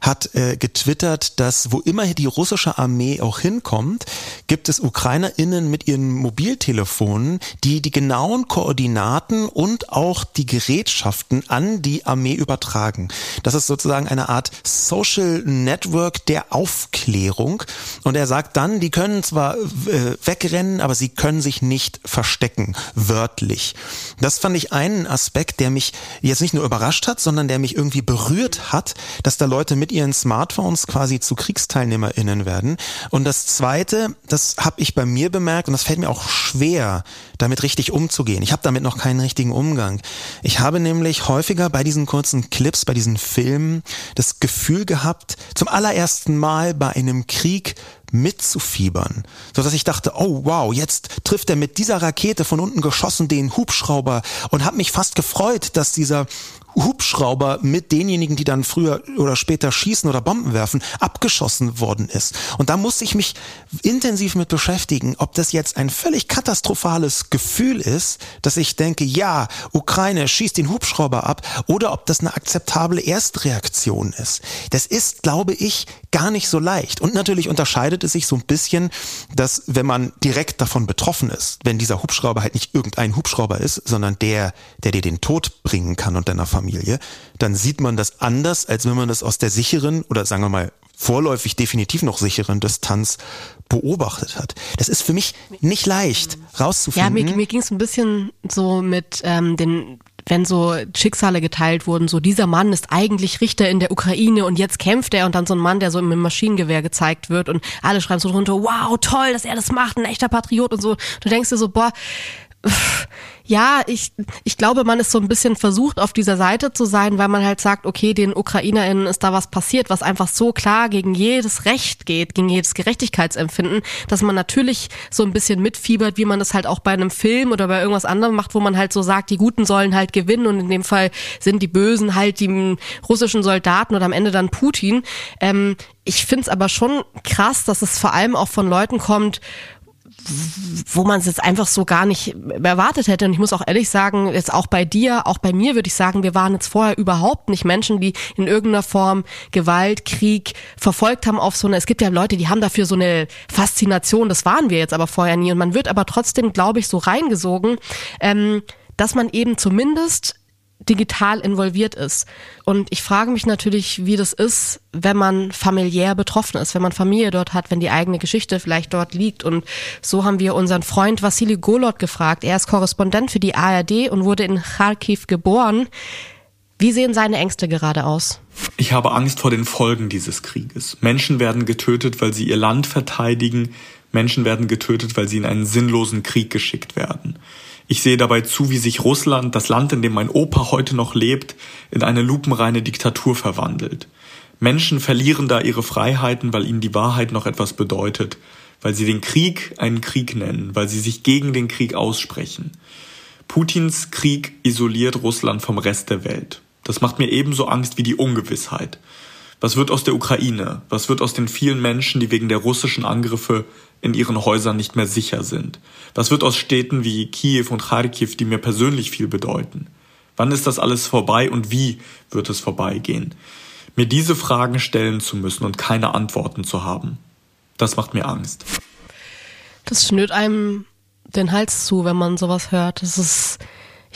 hat äh, getwittert, dass wo immer die russische Armee auch hinkommt, gibt es UkrainerInnen mit ihren Mobiltelefonen, die die genauen Koordinaten und auch die Gerätschaften an die Armee übertragen. Das ist sozusagen eine Art Social Network der Aufklärung. Und er sagt dann, die können zwar äh, wegrennen, aber sie können sich nicht verstecken, wörtlich. Das fand ich einen Aspekt, der mich jetzt nicht nur überrascht hat, sondern der mich irgendwie berührt hat, dass da Leute mit ihren Smartphones quasi zu KriegsteilnehmerInnen werden. Und das Zweite, das habe ich bei mir bemerkt und das fällt mir auch schwer, damit richtig umzugehen. Ich habe damit noch keinen richtigen Umgang. Ich habe nämlich häufiger bei diesen kurzen Clips, bei diesen Filmen das Gefühl gehabt, zum allerersten Mal bei einem Krieg mitzufiebern, so dass ich dachte, oh wow, jetzt trifft er mit dieser Rakete von unten geschossen den Hubschrauber und habe mich fast gefreut, dass dieser Hubschrauber mit denjenigen, die dann früher oder später schießen oder Bomben werfen, abgeschossen worden ist. Und da musste ich mich intensiv mit beschäftigen, ob das jetzt ein völlig katastrophales Gefühl ist, dass ich denke, ja, Ukraine schießt den Hubschrauber ab, oder ob das eine akzeptable Erstreaktion ist. Das ist, glaube ich, gar nicht so leicht. Und natürlich unterscheidet es sich so ein bisschen, dass wenn man direkt davon betroffen ist, wenn dieser Hubschrauber halt nicht irgendein Hubschrauber ist, sondern der, der dir den Tod bringen kann und deiner Familie, dann sieht man das anders, als wenn man das aus der sicheren oder sagen wir mal vorläufig definitiv noch sicheren Distanz beobachtet hat. Das ist für mich nicht leicht rauszufinden. Ja, mir, mir ging es ein bisschen so mit ähm, den wenn so Schicksale geteilt wurden, so dieser Mann ist eigentlich Richter in der Ukraine und jetzt kämpft er und dann so ein Mann, der so mit Maschinengewehr gezeigt wird und alle schreiben so drunter, wow, toll, dass er das macht, ein echter Patriot und so. Du denkst dir so, boah, ja, ich, ich glaube, man ist so ein bisschen versucht, auf dieser Seite zu sein, weil man halt sagt, okay, den UkrainerInnen ist da was passiert, was einfach so klar gegen jedes Recht geht, gegen jedes Gerechtigkeitsempfinden, dass man natürlich so ein bisschen mitfiebert, wie man das halt auch bei einem Film oder bei irgendwas anderem macht, wo man halt so sagt, die Guten sollen halt gewinnen und in dem Fall sind die Bösen halt die russischen Soldaten oder am Ende dann Putin. Ähm, ich find's aber schon krass, dass es vor allem auch von Leuten kommt, wo man es jetzt einfach so gar nicht erwartet hätte. Und ich muss auch ehrlich sagen, jetzt auch bei dir, auch bei mir würde ich sagen, wir waren jetzt vorher überhaupt nicht Menschen, die in irgendeiner Form Gewalt, Krieg verfolgt haben auf so eine, es gibt ja Leute, die haben dafür so eine Faszination, das waren wir jetzt aber vorher nie. Und man wird aber trotzdem, glaube ich, so reingesogen, ähm, dass man eben zumindest digital involviert ist. Und ich frage mich natürlich, wie das ist, wenn man familiär betroffen ist, wenn man Familie dort hat, wenn die eigene Geschichte vielleicht dort liegt. Und so haben wir unseren Freund Vassili Golot gefragt. Er ist Korrespondent für die ARD und wurde in Kharkiv geboren. Wie sehen seine Ängste gerade aus? Ich habe Angst vor den Folgen dieses Krieges. Menschen werden getötet, weil sie ihr Land verteidigen. Menschen werden getötet, weil sie in einen sinnlosen Krieg geschickt werden. Ich sehe dabei zu, wie sich Russland, das Land, in dem mein Opa heute noch lebt, in eine lupenreine Diktatur verwandelt. Menschen verlieren da ihre Freiheiten, weil ihnen die Wahrheit noch etwas bedeutet, weil sie den Krieg einen Krieg nennen, weil sie sich gegen den Krieg aussprechen. Putins Krieg isoliert Russland vom Rest der Welt. Das macht mir ebenso Angst wie die Ungewissheit. Was wird aus der Ukraine? Was wird aus den vielen Menschen, die wegen der russischen Angriffe in ihren Häusern nicht mehr sicher sind? Was wird aus Städten wie Kiew und Kharkiv, die mir persönlich viel bedeuten? Wann ist das alles vorbei und wie wird es vorbeigehen? Mir diese Fragen stellen zu müssen und keine Antworten zu haben, das macht mir Angst. Das schnürt einem den Hals zu, wenn man sowas hört. Das ist,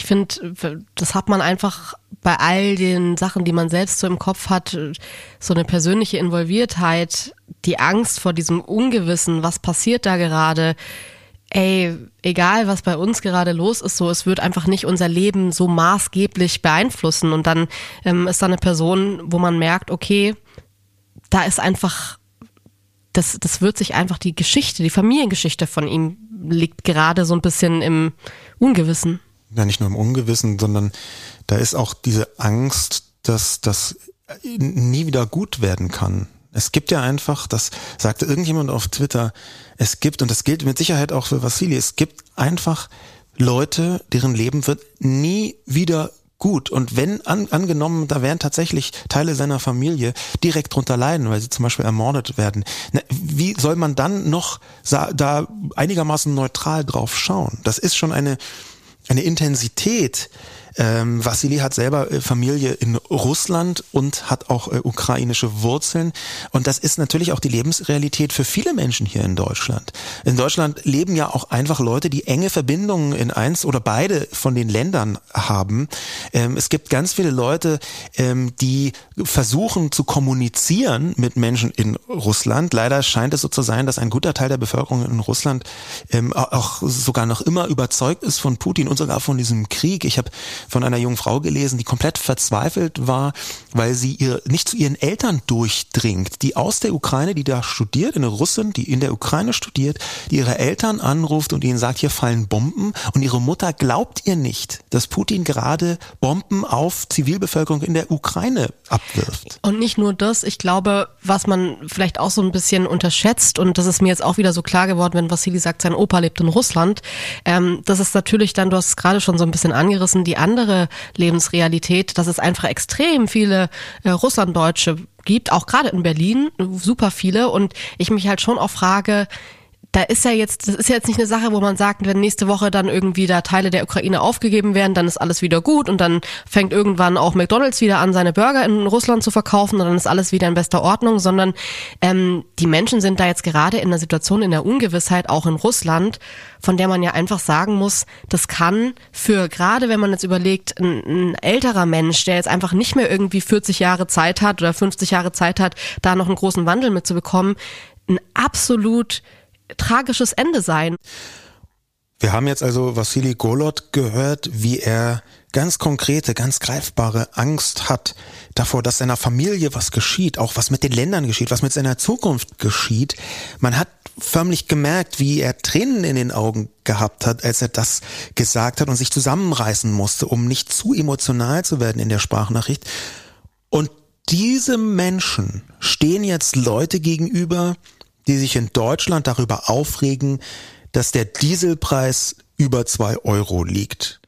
ich finde, das hat man einfach bei all den Sachen, die man selbst so im Kopf hat, so eine persönliche Involviertheit, die Angst vor diesem Ungewissen, was passiert da gerade, ey, egal was bei uns gerade los ist, so es wird einfach nicht unser Leben so maßgeblich beeinflussen. Und dann ähm, ist da eine Person, wo man merkt, okay, da ist einfach, das, das wird sich einfach die Geschichte, die Familiengeschichte von ihm liegt gerade so ein bisschen im Ungewissen. Ja, nicht nur im Ungewissen, sondern da ist auch diese Angst, dass das nie wieder gut werden kann. Es gibt ja einfach, das sagte irgendjemand auf Twitter, es gibt, und das gilt mit Sicherheit auch für Vassili, es gibt einfach Leute, deren Leben wird nie wieder gut. Und wenn an, angenommen, da wären tatsächlich Teile seiner Familie direkt drunter leiden, weil sie zum Beispiel ermordet werden, na, wie soll man dann noch da einigermaßen neutral drauf schauen? Das ist schon eine, eine Intensität, ähm, Vassili hat selber äh, Familie in Russland und hat auch äh, ukrainische Wurzeln. Und das ist natürlich auch die Lebensrealität für viele Menschen hier in Deutschland. In Deutschland leben ja auch einfach Leute, die enge Verbindungen in eins oder beide von den Ländern haben. Ähm, es gibt ganz viele Leute, ähm, die versuchen zu kommunizieren mit Menschen in Russland. Leider scheint es so zu sein, dass ein guter Teil der Bevölkerung in Russland ähm, auch sogar noch immer überzeugt ist von Putin und sogar von diesem Krieg. Ich habe von einer jungen Frau gelesen, die komplett verzweifelt war, weil sie ihr nicht zu ihren Eltern durchdringt, die aus der Ukraine, die da studiert, eine Russin, die in der Ukraine studiert, die ihre Eltern anruft und ihnen sagt, hier fallen Bomben und ihre Mutter glaubt ihr nicht, dass Putin gerade Bomben auf Zivilbevölkerung in der Ukraine abwirft. Und nicht nur das, ich glaube, was man vielleicht auch so ein bisschen unterschätzt und das ist mir jetzt auch wieder so klar geworden, wenn Vassili sagt, sein Opa lebt in Russland, ähm, das ist natürlich dann, du hast es gerade schon so ein bisschen angerissen, die andere Lebensrealität, dass es einfach extrem viele äh, Russlanddeutsche gibt, auch gerade in Berlin, super viele. Und ich mich halt schon auch frage, da ist ja jetzt, das ist ja jetzt nicht eine Sache, wo man sagt, wenn nächste Woche dann irgendwie da Teile der Ukraine aufgegeben werden, dann ist alles wieder gut und dann fängt irgendwann auch McDonalds wieder an, seine Burger in Russland zu verkaufen und dann ist alles wieder in bester Ordnung, sondern ähm, die Menschen sind da jetzt gerade in einer Situation in der Ungewissheit, auch in Russland, von der man ja einfach sagen muss, das kann für gerade, wenn man jetzt überlegt, ein, ein älterer Mensch, der jetzt einfach nicht mehr irgendwie 40 Jahre Zeit hat oder 50 Jahre Zeit hat, da noch einen großen Wandel mitzubekommen, ein absolut tragisches Ende sein. Wir haben jetzt also Vassili Golot gehört, wie er ganz konkrete, ganz greifbare Angst hat davor, dass seiner Familie was geschieht, auch was mit den Ländern geschieht, was mit seiner Zukunft geschieht. Man hat förmlich gemerkt, wie er Tränen in den Augen gehabt hat, als er das gesagt hat und sich zusammenreißen musste, um nicht zu emotional zu werden in der Sprachnachricht. Und diese Menschen stehen jetzt Leute gegenüber, die sich in Deutschland darüber aufregen, dass der Dieselpreis über zwei Euro liegt.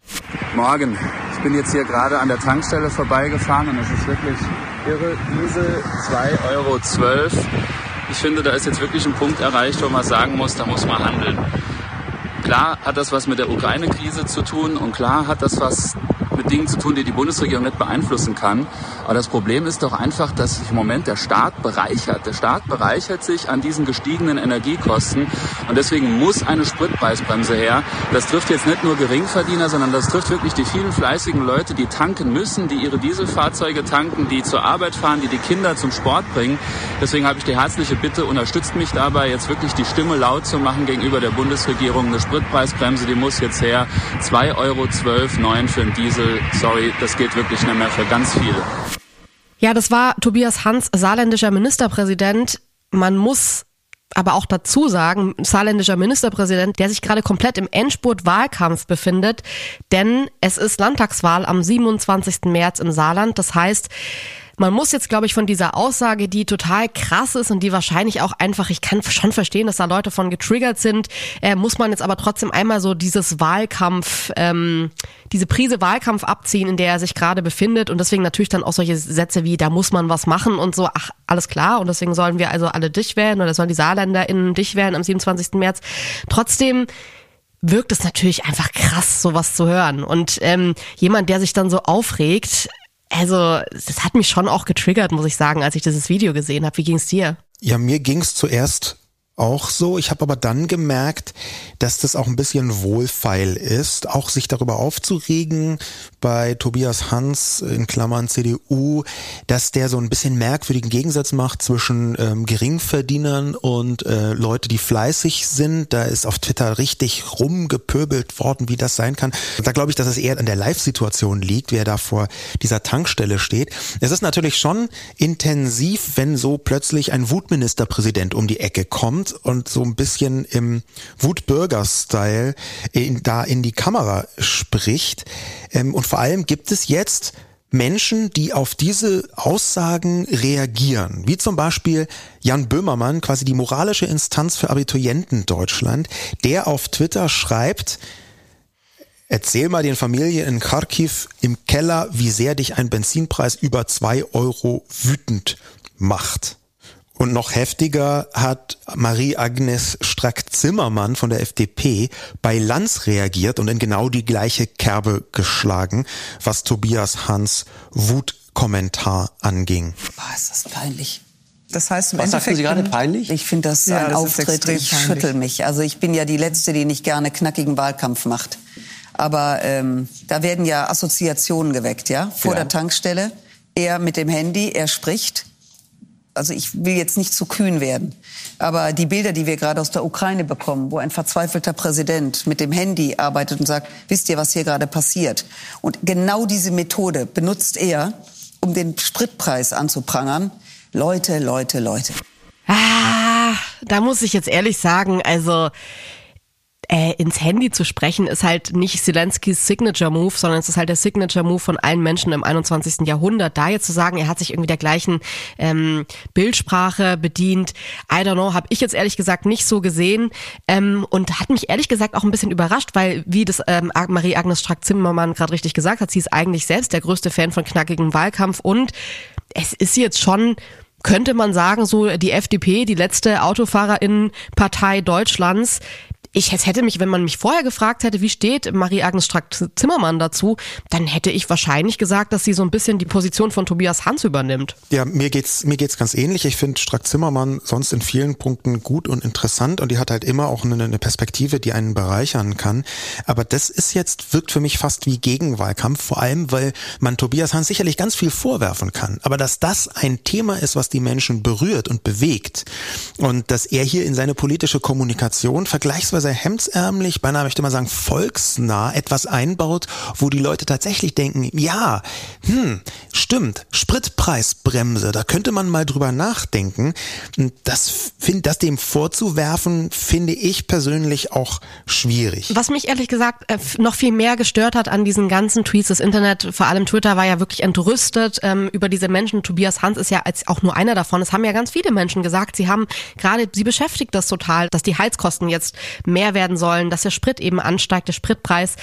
Morgen. Ich bin jetzt hier gerade an der Tankstelle vorbeigefahren und es ist wirklich irre. Diesel 2,12 Euro. Ich finde, da ist jetzt wirklich ein Punkt erreicht, wo man sagen muss, da muss man handeln. Klar hat das was mit der Ukraine-Krise zu tun und klar hat das was mit Dingen zu tun, die die Bundesregierung nicht beeinflussen kann. Aber das Problem ist doch einfach, dass sich im Moment der Staat bereichert. Der Staat bereichert sich an diesen gestiegenen Energiekosten und deswegen muss eine Spritpreisbremse her. Das trifft jetzt nicht nur Geringverdiener, sondern das trifft wirklich die vielen fleißigen Leute, die tanken müssen, die ihre Dieselfahrzeuge tanken, die zur Arbeit fahren, die die Kinder zum Sport bringen. Deswegen habe ich die herzliche Bitte, unterstützt mich dabei, jetzt wirklich die Stimme laut zu machen gegenüber der Bundesregierung. Eine Spritpreisbremse, die muss jetzt her. 2,12 Euro für den Diesel. Sorry, das geht wirklich nicht mehr für ganz viele. Ja, das war Tobias Hans, saarländischer Ministerpräsident. Man muss aber auch dazu sagen, saarländischer Ministerpräsident, der sich gerade komplett im Endspurt Wahlkampf befindet, denn es ist Landtagswahl am 27. März im Saarland. Das heißt, man muss jetzt, glaube ich, von dieser Aussage, die total krass ist und die wahrscheinlich auch einfach, ich kann schon verstehen, dass da Leute von getriggert sind, äh, muss man jetzt aber trotzdem einmal so dieses Wahlkampf, ähm, diese Prise Wahlkampf abziehen, in der er sich gerade befindet und deswegen natürlich dann auch solche Sätze wie, da muss man was machen und so, ach, alles klar und deswegen sollen wir also alle dich wählen oder sollen die SaarländerInnen dich wählen am 27. März. Trotzdem wirkt es natürlich einfach krass, sowas zu hören. Und ähm, jemand, der sich dann so aufregt, also, das hat mich schon auch getriggert, muss ich sagen, als ich dieses Video gesehen habe. Wie ging's dir? Ja, mir ging's zuerst auch so. Ich habe aber dann gemerkt, dass das auch ein bisschen wohlfeil ist, auch sich darüber aufzuregen bei Tobias Hans in Klammern CDU, dass der so ein bisschen merkwürdigen Gegensatz macht zwischen ähm, Geringverdienern und äh, Leute, die fleißig sind. Da ist auf Twitter richtig rumgepöbelt worden, wie das sein kann. Da glaube ich, dass es eher an der Live-Situation liegt, wer da vor dieser Tankstelle steht. Es ist natürlich schon intensiv, wenn so plötzlich ein Wutministerpräsident um die Ecke kommt kommt und so ein bisschen im Wutbürger-Style da in die Kamera spricht. Ähm, und vor allem gibt es jetzt Menschen, die auf diese Aussagen reagieren, wie zum Beispiel Jan Böhmermann, quasi die moralische Instanz für Abiturienten Deutschland, der auf Twitter schreibt, Erzähl mal den Familien in Kharkiv im Keller, wie sehr dich ein Benzinpreis über zwei Euro wütend macht. Und noch heftiger hat Marie-Agnes Strack-Zimmermann von der FDP bei Lanz reagiert und in genau die gleiche Kerbe geschlagen, was Tobias Hans Wutkommentar anging. Boah, ist das peinlich. Das heißt, im Was sagten Sie gerade, peinlich? Ich finde das Ja, ein das Auftritt, ich peinlich. schüttel mich. Also ich bin ja die Letzte, die nicht gerne knackigen Wahlkampf macht. Aber ähm, da werden ja Assoziationen geweckt, ja? Vor Ja. der Tankstelle. Er mit dem Handy, er spricht. Also ich will jetzt nicht zu kühn werden. Aber die Bilder, die wir gerade aus der Ukraine bekommen, wo ein verzweifelter Präsident mit dem Handy arbeitet und sagt, wisst ihr, was hier gerade passiert? Und genau diese Methode benutzt er, um den Spritpreis anzuprangern. Leute, Leute, Leute. Ah, da muss ich jetzt ehrlich sagen, also äh, ins Handy zu sprechen ist halt nicht Zelenskys Signature Move, sondern es ist halt der Signature Move von allen Menschen im 21. Jahrhundert. Da jetzt zu sagen, er hat sich irgendwie der gleichen ähm, Bildsprache bedient, I don't know, habe ich jetzt ehrlich gesagt nicht so gesehen ähm, und hat mich ehrlich gesagt auch ein bisschen überrascht, weil wie das ähm, Marie-Agnes Strack-Zimmermann gerade richtig gesagt hat, sie ist eigentlich selbst der größte Fan von knackigem Wahlkampf und es ist jetzt schon könnte man sagen, so die FDP, die letzte Autofahrerinnenpartei Deutschlands. Ich hätte mich, wenn man mich vorher gefragt hätte, wie steht Marie-Agnes Strack-Zimmermann dazu, dann hätte ich wahrscheinlich gesagt, dass sie so ein bisschen die Position von Tobias Hans übernimmt. Ja, mir geht's mir geht's ganz ähnlich. Ich finde Strack Zimmermann sonst in vielen Punkten gut und interessant und die hat halt immer auch eine, eine Perspektive, die einen bereichern kann. Aber das ist jetzt wirkt für mich fast wie Gegenwahlkampf, vor allem weil man Tobias Hans sicherlich ganz viel vorwerfen kann. Aber dass das ein Thema ist, was die Menschen berührt und bewegt und dass er hier in seine politische Kommunikation vergleichsweise hemdsärmlich, beinahe möchte man sagen volksnah etwas einbaut, wo die Leute tatsächlich denken, ja, hm, stimmt, Spritpreisbremse, da könnte man mal drüber nachdenken. Das, find, das dem vorzuwerfen, finde ich persönlich auch schwierig. Was mich ehrlich gesagt äh, noch viel mehr gestört hat an diesen ganzen Tweets, das Internet, vor allem Twitter, war ja wirklich entrüstet ähm, über diese Menschen. Tobias Hans ist ja als auch nur einer davon. Es haben ja ganz viele Menschen gesagt, sie haben gerade, sie beschäftigt das total, dass die Heizkosten jetzt mehr werden sollen, dass der Sprit eben ansteigt, der Spritpreis.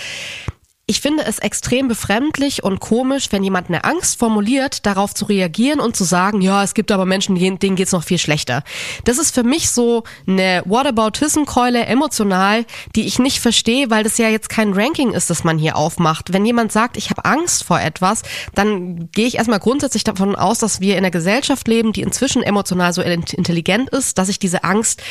Ich finde es extrem befremdlich und komisch, wenn jemand eine Angst formuliert, darauf zu reagieren und zu sagen, ja, es gibt aber Menschen, denen geht's noch viel schlechter. Das ist für mich so eine Whataboutism-Keule emotional, die ich nicht verstehe, weil das ja jetzt kein Ranking ist, das man hier aufmacht. Wenn jemand sagt, ich habe Angst vor etwas, dann gehe ich erstmal grundsätzlich davon aus, dass wir in einer Gesellschaft leben, die inzwischen emotional so intelligent ist, dass ich diese Angst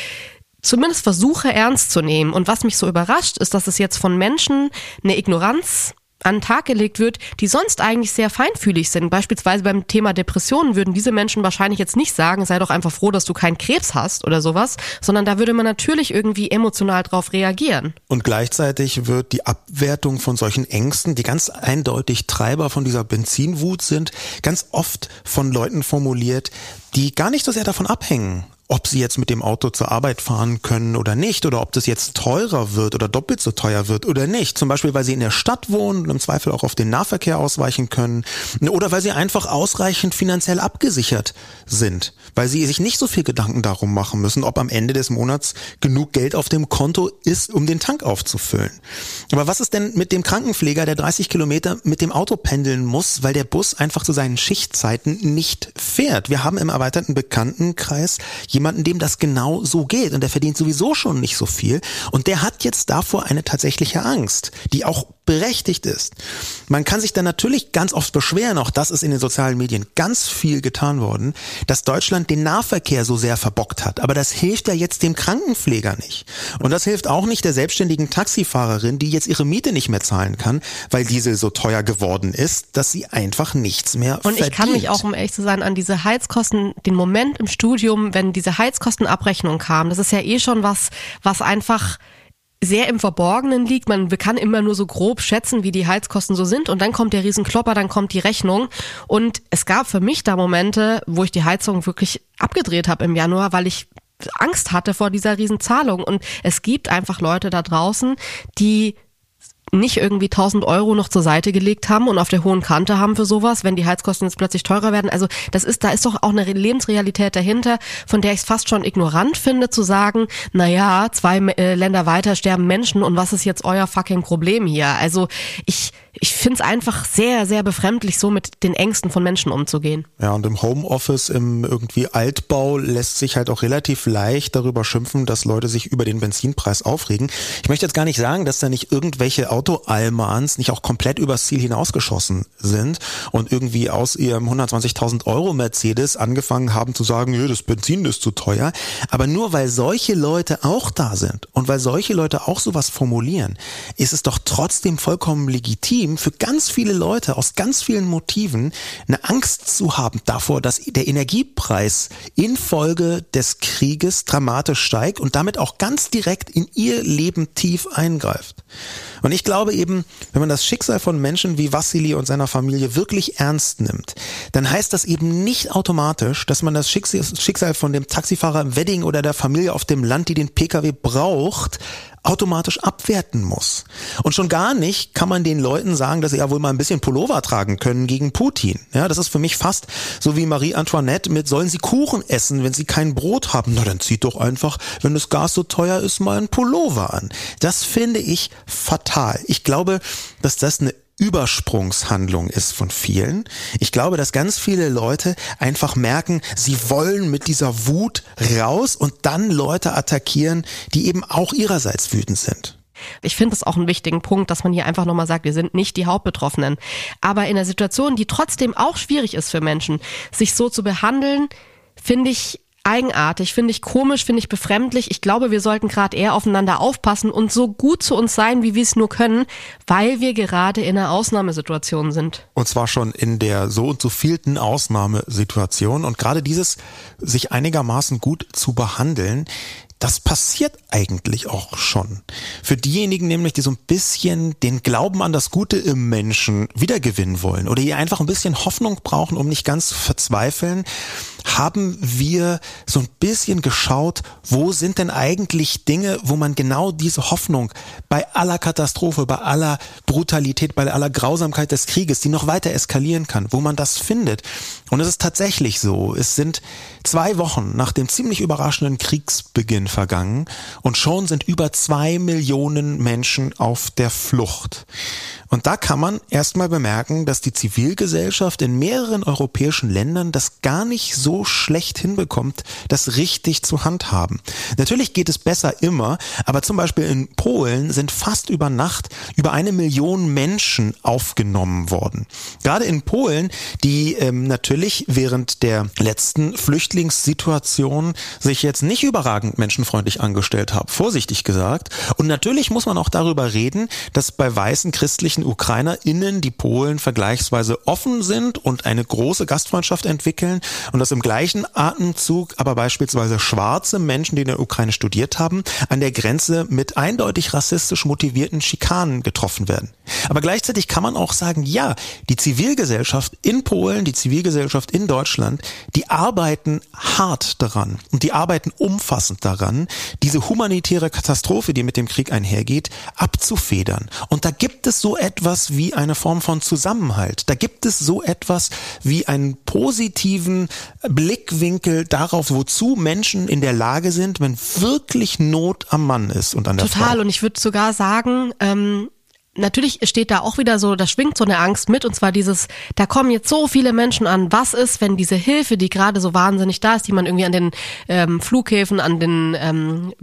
zumindest versuche ernst zu nehmen. Und was mich so überrascht, ist, dass es jetzt von Menschen eine Ignoranz an den Tag gelegt wird, die sonst eigentlich sehr feinfühlig sind. Beispielsweise beim Thema Depressionen würden diese Menschen wahrscheinlich jetzt nicht sagen, sei doch einfach froh, dass du keinen Krebs hast oder sowas, sondern da würde man natürlich irgendwie emotional drauf reagieren. Und gleichzeitig wird die Abwertung von solchen Ängsten, die ganz eindeutig Treiber von dieser Benzinwut sind, ganz oft von Leuten formuliert, die gar nicht so sehr davon abhängen, ob sie jetzt mit dem Auto zur Arbeit fahren können oder nicht, oder ob das jetzt teurer wird oder doppelt so teuer wird oder nicht. Zum Beispiel, weil sie in der Stadt wohnen und im Zweifel auch auf den Nahverkehr ausweichen können, oder weil sie einfach ausreichend finanziell abgesichert sind, weil sie sich nicht so viel Gedanken darum machen müssen, ob am Ende des Monats genug Geld auf dem Konto ist, um den Tank aufzufüllen. Aber was ist denn mit dem Krankenpfleger, der 30 Kilometer mit dem Auto pendeln muss, weil der Bus einfach zu seinen Schichtzeiten nicht fährt? Wir haben im erweiterten Bekanntenkreis jemanden, dem das genau so geht. Und der verdient sowieso schon nicht so viel. Und der hat jetzt davor eine tatsächliche Angst, die auch berechtigt ist. Man kann sich dann natürlich ganz oft beschweren, auch das ist in den sozialen Medien ganz viel getan worden, dass Deutschland den Nahverkehr so sehr verbockt hat. Aber das hilft ja jetzt dem Krankenpfleger nicht. Und das hilft auch nicht der selbstständigen Taxifahrerin, die jetzt ihre Miete nicht mehr zahlen kann, weil diese so teuer geworden ist, dass sie einfach nichts mehr Und verdient. ich kann mich auch, um ehrlich zu sein, an diese Heizkosten, den Moment im Studium, wenn diese Heizkostenabrechnung kam, das ist ja eh schon was, was einfach sehr im Verborgenen liegt. Man kann immer nur so grob schätzen, wie die Heizkosten so sind. Und dann kommt der Riesenklopper, dann kommt die Rechnung. Und es gab für mich da Momente, wo ich die Heizung wirklich abgedreht habe im Januar, weil ich Angst hatte vor dieser Riesenzahlung. Und es gibt einfach Leute da draußen, die nicht irgendwie 1000 Euro noch zur Seite gelegt haben und auf der hohen Kante haben für sowas, wenn die Heizkosten jetzt plötzlich teurer werden. Also das ist, da ist doch auch eine Lebensrealität dahinter, von der ich es fast schon ignorant finde, zu sagen, na ja, zwei äh, Länder weiter sterben Menschen und was ist jetzt euer fucking Problem hier? Also ich, ich finde es einfach sehr, sehr befremdlich, so mit den Ängsten von Menschen umzugehen. Ja, und im Homeoffice, im irgendwie Altbau lässt sich halt auch relativ leicht darüber schimpfen, dass Leute sich über den Benzinpreis aufregen. Ich möchte jetzt gar nicht sagen, dass da nicht irgendwelche Auto-Almans nicht auch komplett übers Ziel hinausgeschossen sind und irgendwie aus ihrem 120.000 Euro Mercedes angefangen haben zu sagen, das Benzin ist zu teuer. Aber nur weil solche Leute auch da sind und weil solche Leute auch sowas formulieren, ist es doch trotzdem vollkommen legitim für ganz viele Leute aus ganz vielen Motiven eine Angst zu haben davor, dass der Energiepreis infolge des Krieges dramatisch steigt und damit auch ganz direkt in ihr Leben tief eingreift. Und ich glaube eben, wenn man das Schicksal von Menschen wie Vassili und seiner Familie wirklich ernst nimmt, dann heißt das eben nicht automatisch, dass man das Schicksal von dem Taxifahrer im Wedding oder der Familie auf dem Land, die den Pkw braucht, automatisch abwerten muss. Und schon gar nicht kann man den Leuten sagen, dass sie ja wohl mal ein bisschen Pullover tragen können gegen Putin. Ja, das ist für mich fast so wie Marie Antoinette mit sollen sie Kuchen essen, wenn sie kein Brot haben. Na, dann zieht doch einfach, wenn das Gas so teuer ist, mal ein Pullover an. Das finde ich fatal. Ich glaube, dass das eine Übersprungshandlung ist von vielen. Ich glaube, dass ganz viele Leute einfach merken, sie wollen mit dieser Wut raus und dann Leute attackieren, die eben auch ihrerseits wütend sind. Ich finde es auch einen wichtigen Punkt, dass man hier einfach nochmal sagt, wir sind nicht die Hauptbetroffenen. Aber in einer Situation, die trotzdem auch schwierig ist für Menschen, sich so zu behandeln, finde ich eigenartig, finde ich komisch, finde ich befremdlich. Ich glaube, wir sollten gerade eher aufeinander aufpassen und so gut zu uns sein, wie wir es nur können, weil wir gerade in einer Ausnahmesituation sind. Und zwar schon in der so und so vielten Ausnahmesituation. Und gerade dieses, sich einigermaßen gut zu behandeln, das passiert eigentlich auch schon. Für diejenigen nämlich, die so ein bisschen den Glauben an das Gute im Menschen wiedergewinnen wollen oder die einfach ein bisschen Hoffnung brauchen, um nicht ganz zu verzweifeln, haben wir so ein bisschen geschaut, wo sind denn eigentlich Dinge, wo man genau diese Hoffnung bei aller Katastrophe, bei aller Brutalität, bei aller Grausamkeit des Krieges, die noch weiter eskalieren kann, wo man das findet. Und es ist tatsächlich so, es sind zwei Wochen nach dem ziemlich überraschenden Kriegsbeginn vergangen und schon sind über zwei Millionen Menschen auf der Flucht. Und da kann man erstmal bemerken, dass die Zivilgesellschaft in mehreren europäischen Ländern das gar nicht so schlecht hinbekommt, das richtig zu handhaben. Natürlich geht es besser immer, aber zum Beispiel in Polen sind fast über Nacht über eine Million Menschen aufgenommen worden. Gerade in Polen, die ähm, natürlich während der letzten Flüchtlingssituation sich jetzt nicht überragend menschenfreundlich angestellt haben, vorsichtig gesagt. Und natürlich muss man auch darüber reden, dass bei weißen christlichen etlichen UkrainerInnen, die Polen vergleichsweise offen sind und eine große Gastfreundschaft entwickeln und dass im gleichen Atemzug aber beispielsweise schwarze Menschen, die in der Ukraine studiert haben, an der Grenze mit eindeutig rassistisch motivierten Schikanen getroffen werden. Aber gleichzeitig kann man auch sagen, ja, die Zivilgesellschaft in Polen, die Zivilgesellschaft in Deutschland, die arbeiten hart daran und die arbeiten umfassend daran, diese humanitäre Katastrophe, die mit dem Krieg einhergeht, abzufedern. Und da gibt es so etwas wie eine Form von Zusammenhalt. Da gibt es so etwas wie einen positiven Blickwinkel darauf, wozu Menschen in der Lage sind, wenn wirklich Not am Mann ist und an der Total. Frau. Und ich würde sogar sagen, ähm, natürlich steht da auch wieder so, da schwingt so eine Angst mit und zwar dieses, da kommen jetzt so viele Menschen an. Was ist, wenn diese Hilfe, die gerade so wahnsinnig da ist, die man irgendwie an den ähm, Flughäfen, an den ähm,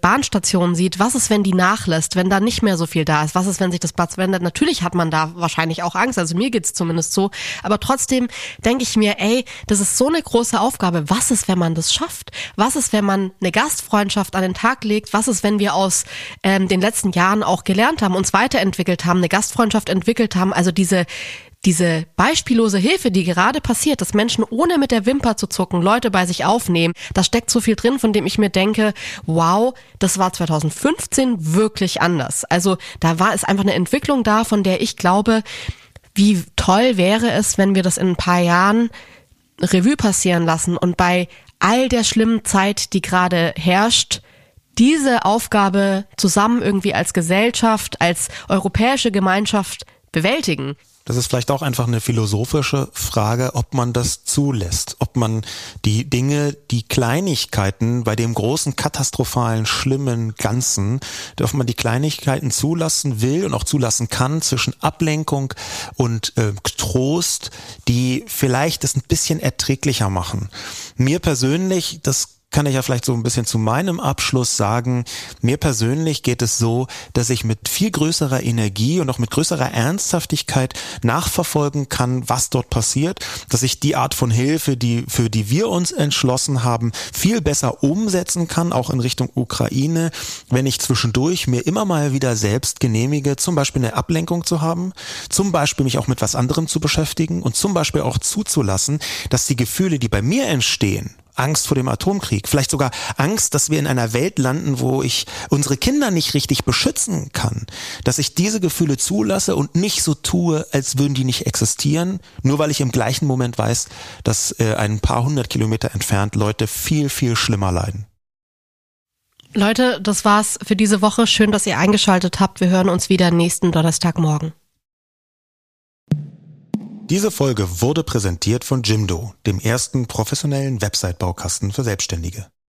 Bahnstationen sieht, was ist, wenn die nachlässt, wenn da nicht mehr so viel da ist? Was ist, wenn sich das Platz wendet? Natürlich hat man da wahrscheinlich auch Angst, also mir geht's zumindest so, aber trotzdem denke ich mir, ey, das ist so eine große Aufgabe. Was ist, wenn man das schafft? Was ist, wenn man eine Gastfreundschaft an den Tag legt? Was ist, wenn wir aus ähm, den letzten Jahren auch gelernt haben, uns weiter entwickelt haben, eine Gastfreundschaft entwickelt haben, also diese diese beispiellose Hilfe, die gerade passiert, dass Menschen ohne mit der Wimper zu zucken Leute bei sich aufnehmen, da steckt so viel drin, von dem ich mir denke, wow, das war 2015 wirklich anders. Also da war es einfach eine Entwicklung da, von der ich glaube, wie toll wäre es, wenn wir das in ein paar Jahren Revue passieren lassen und bei all der schlimmen Zeit, die gerade herrscht, diese Aufgabe zusammen irgendwie als Gesellschaft, als europäische Gemeinschaft bewältigen? Das ist vielleicht auch einfach eine philosophische Frage, ob man das zulässt, ob man die Dinge, die Kleinigkeiten bei dem großen, katastrophalen, schlimmen Ganzen, ob man die Kleinigkeiten zulassen will und auch zulassen kann zwischen Ablenkung und äh, Trost, die vielleicht es ein bisschen erträglicher machen. Mir persönlich, das kann ich ja vielleicht so ein bisschen zu meinem Abschluss sagen, mir persönlich geht es so, dass ich mit viel größerer Energie und auch mit größerer Ernsthaftigkeit nachverfolgen kann, was dort passiert, dass ich die Art von Hilfe, die, für die wir uns entschlossen haben, viel besser umsetzen kann, auch in Richtung Ukraine, wenn ich zwischendurch mir immer mal wieder selbst genehmige, zum Beispiel eine Ablenkung zu haben, zum Beispiel mich auch mit was anderem zu beschäftigen und zum Beispiel auch zuzulassen, dass die Gefühle, die bei mir entstehen, Angst vor dem Atomkrieg, vielleicht sogar Angst, dass wir in einer Welt landen, wo ich unsere Kinder nicht richtig beschützen kann, dass ich diese Gefühle zulasse und nicht so tue, als würden die nicht existieren, nur weil ich im gleichen Moment weiß, dass äh, ein paar hundert Kilometer entfernt Leute viel, viel schlimmer leiden. Leute, das war's für diese Woche. Schön, dass ihr eingeschaltet habt. Wir hören uns wieder nächsten Donnerstagmorgen. Diese Folge wurde präsentiert von Jimdo, dem ersten professionellen Website-Baukasten für Selbstständige.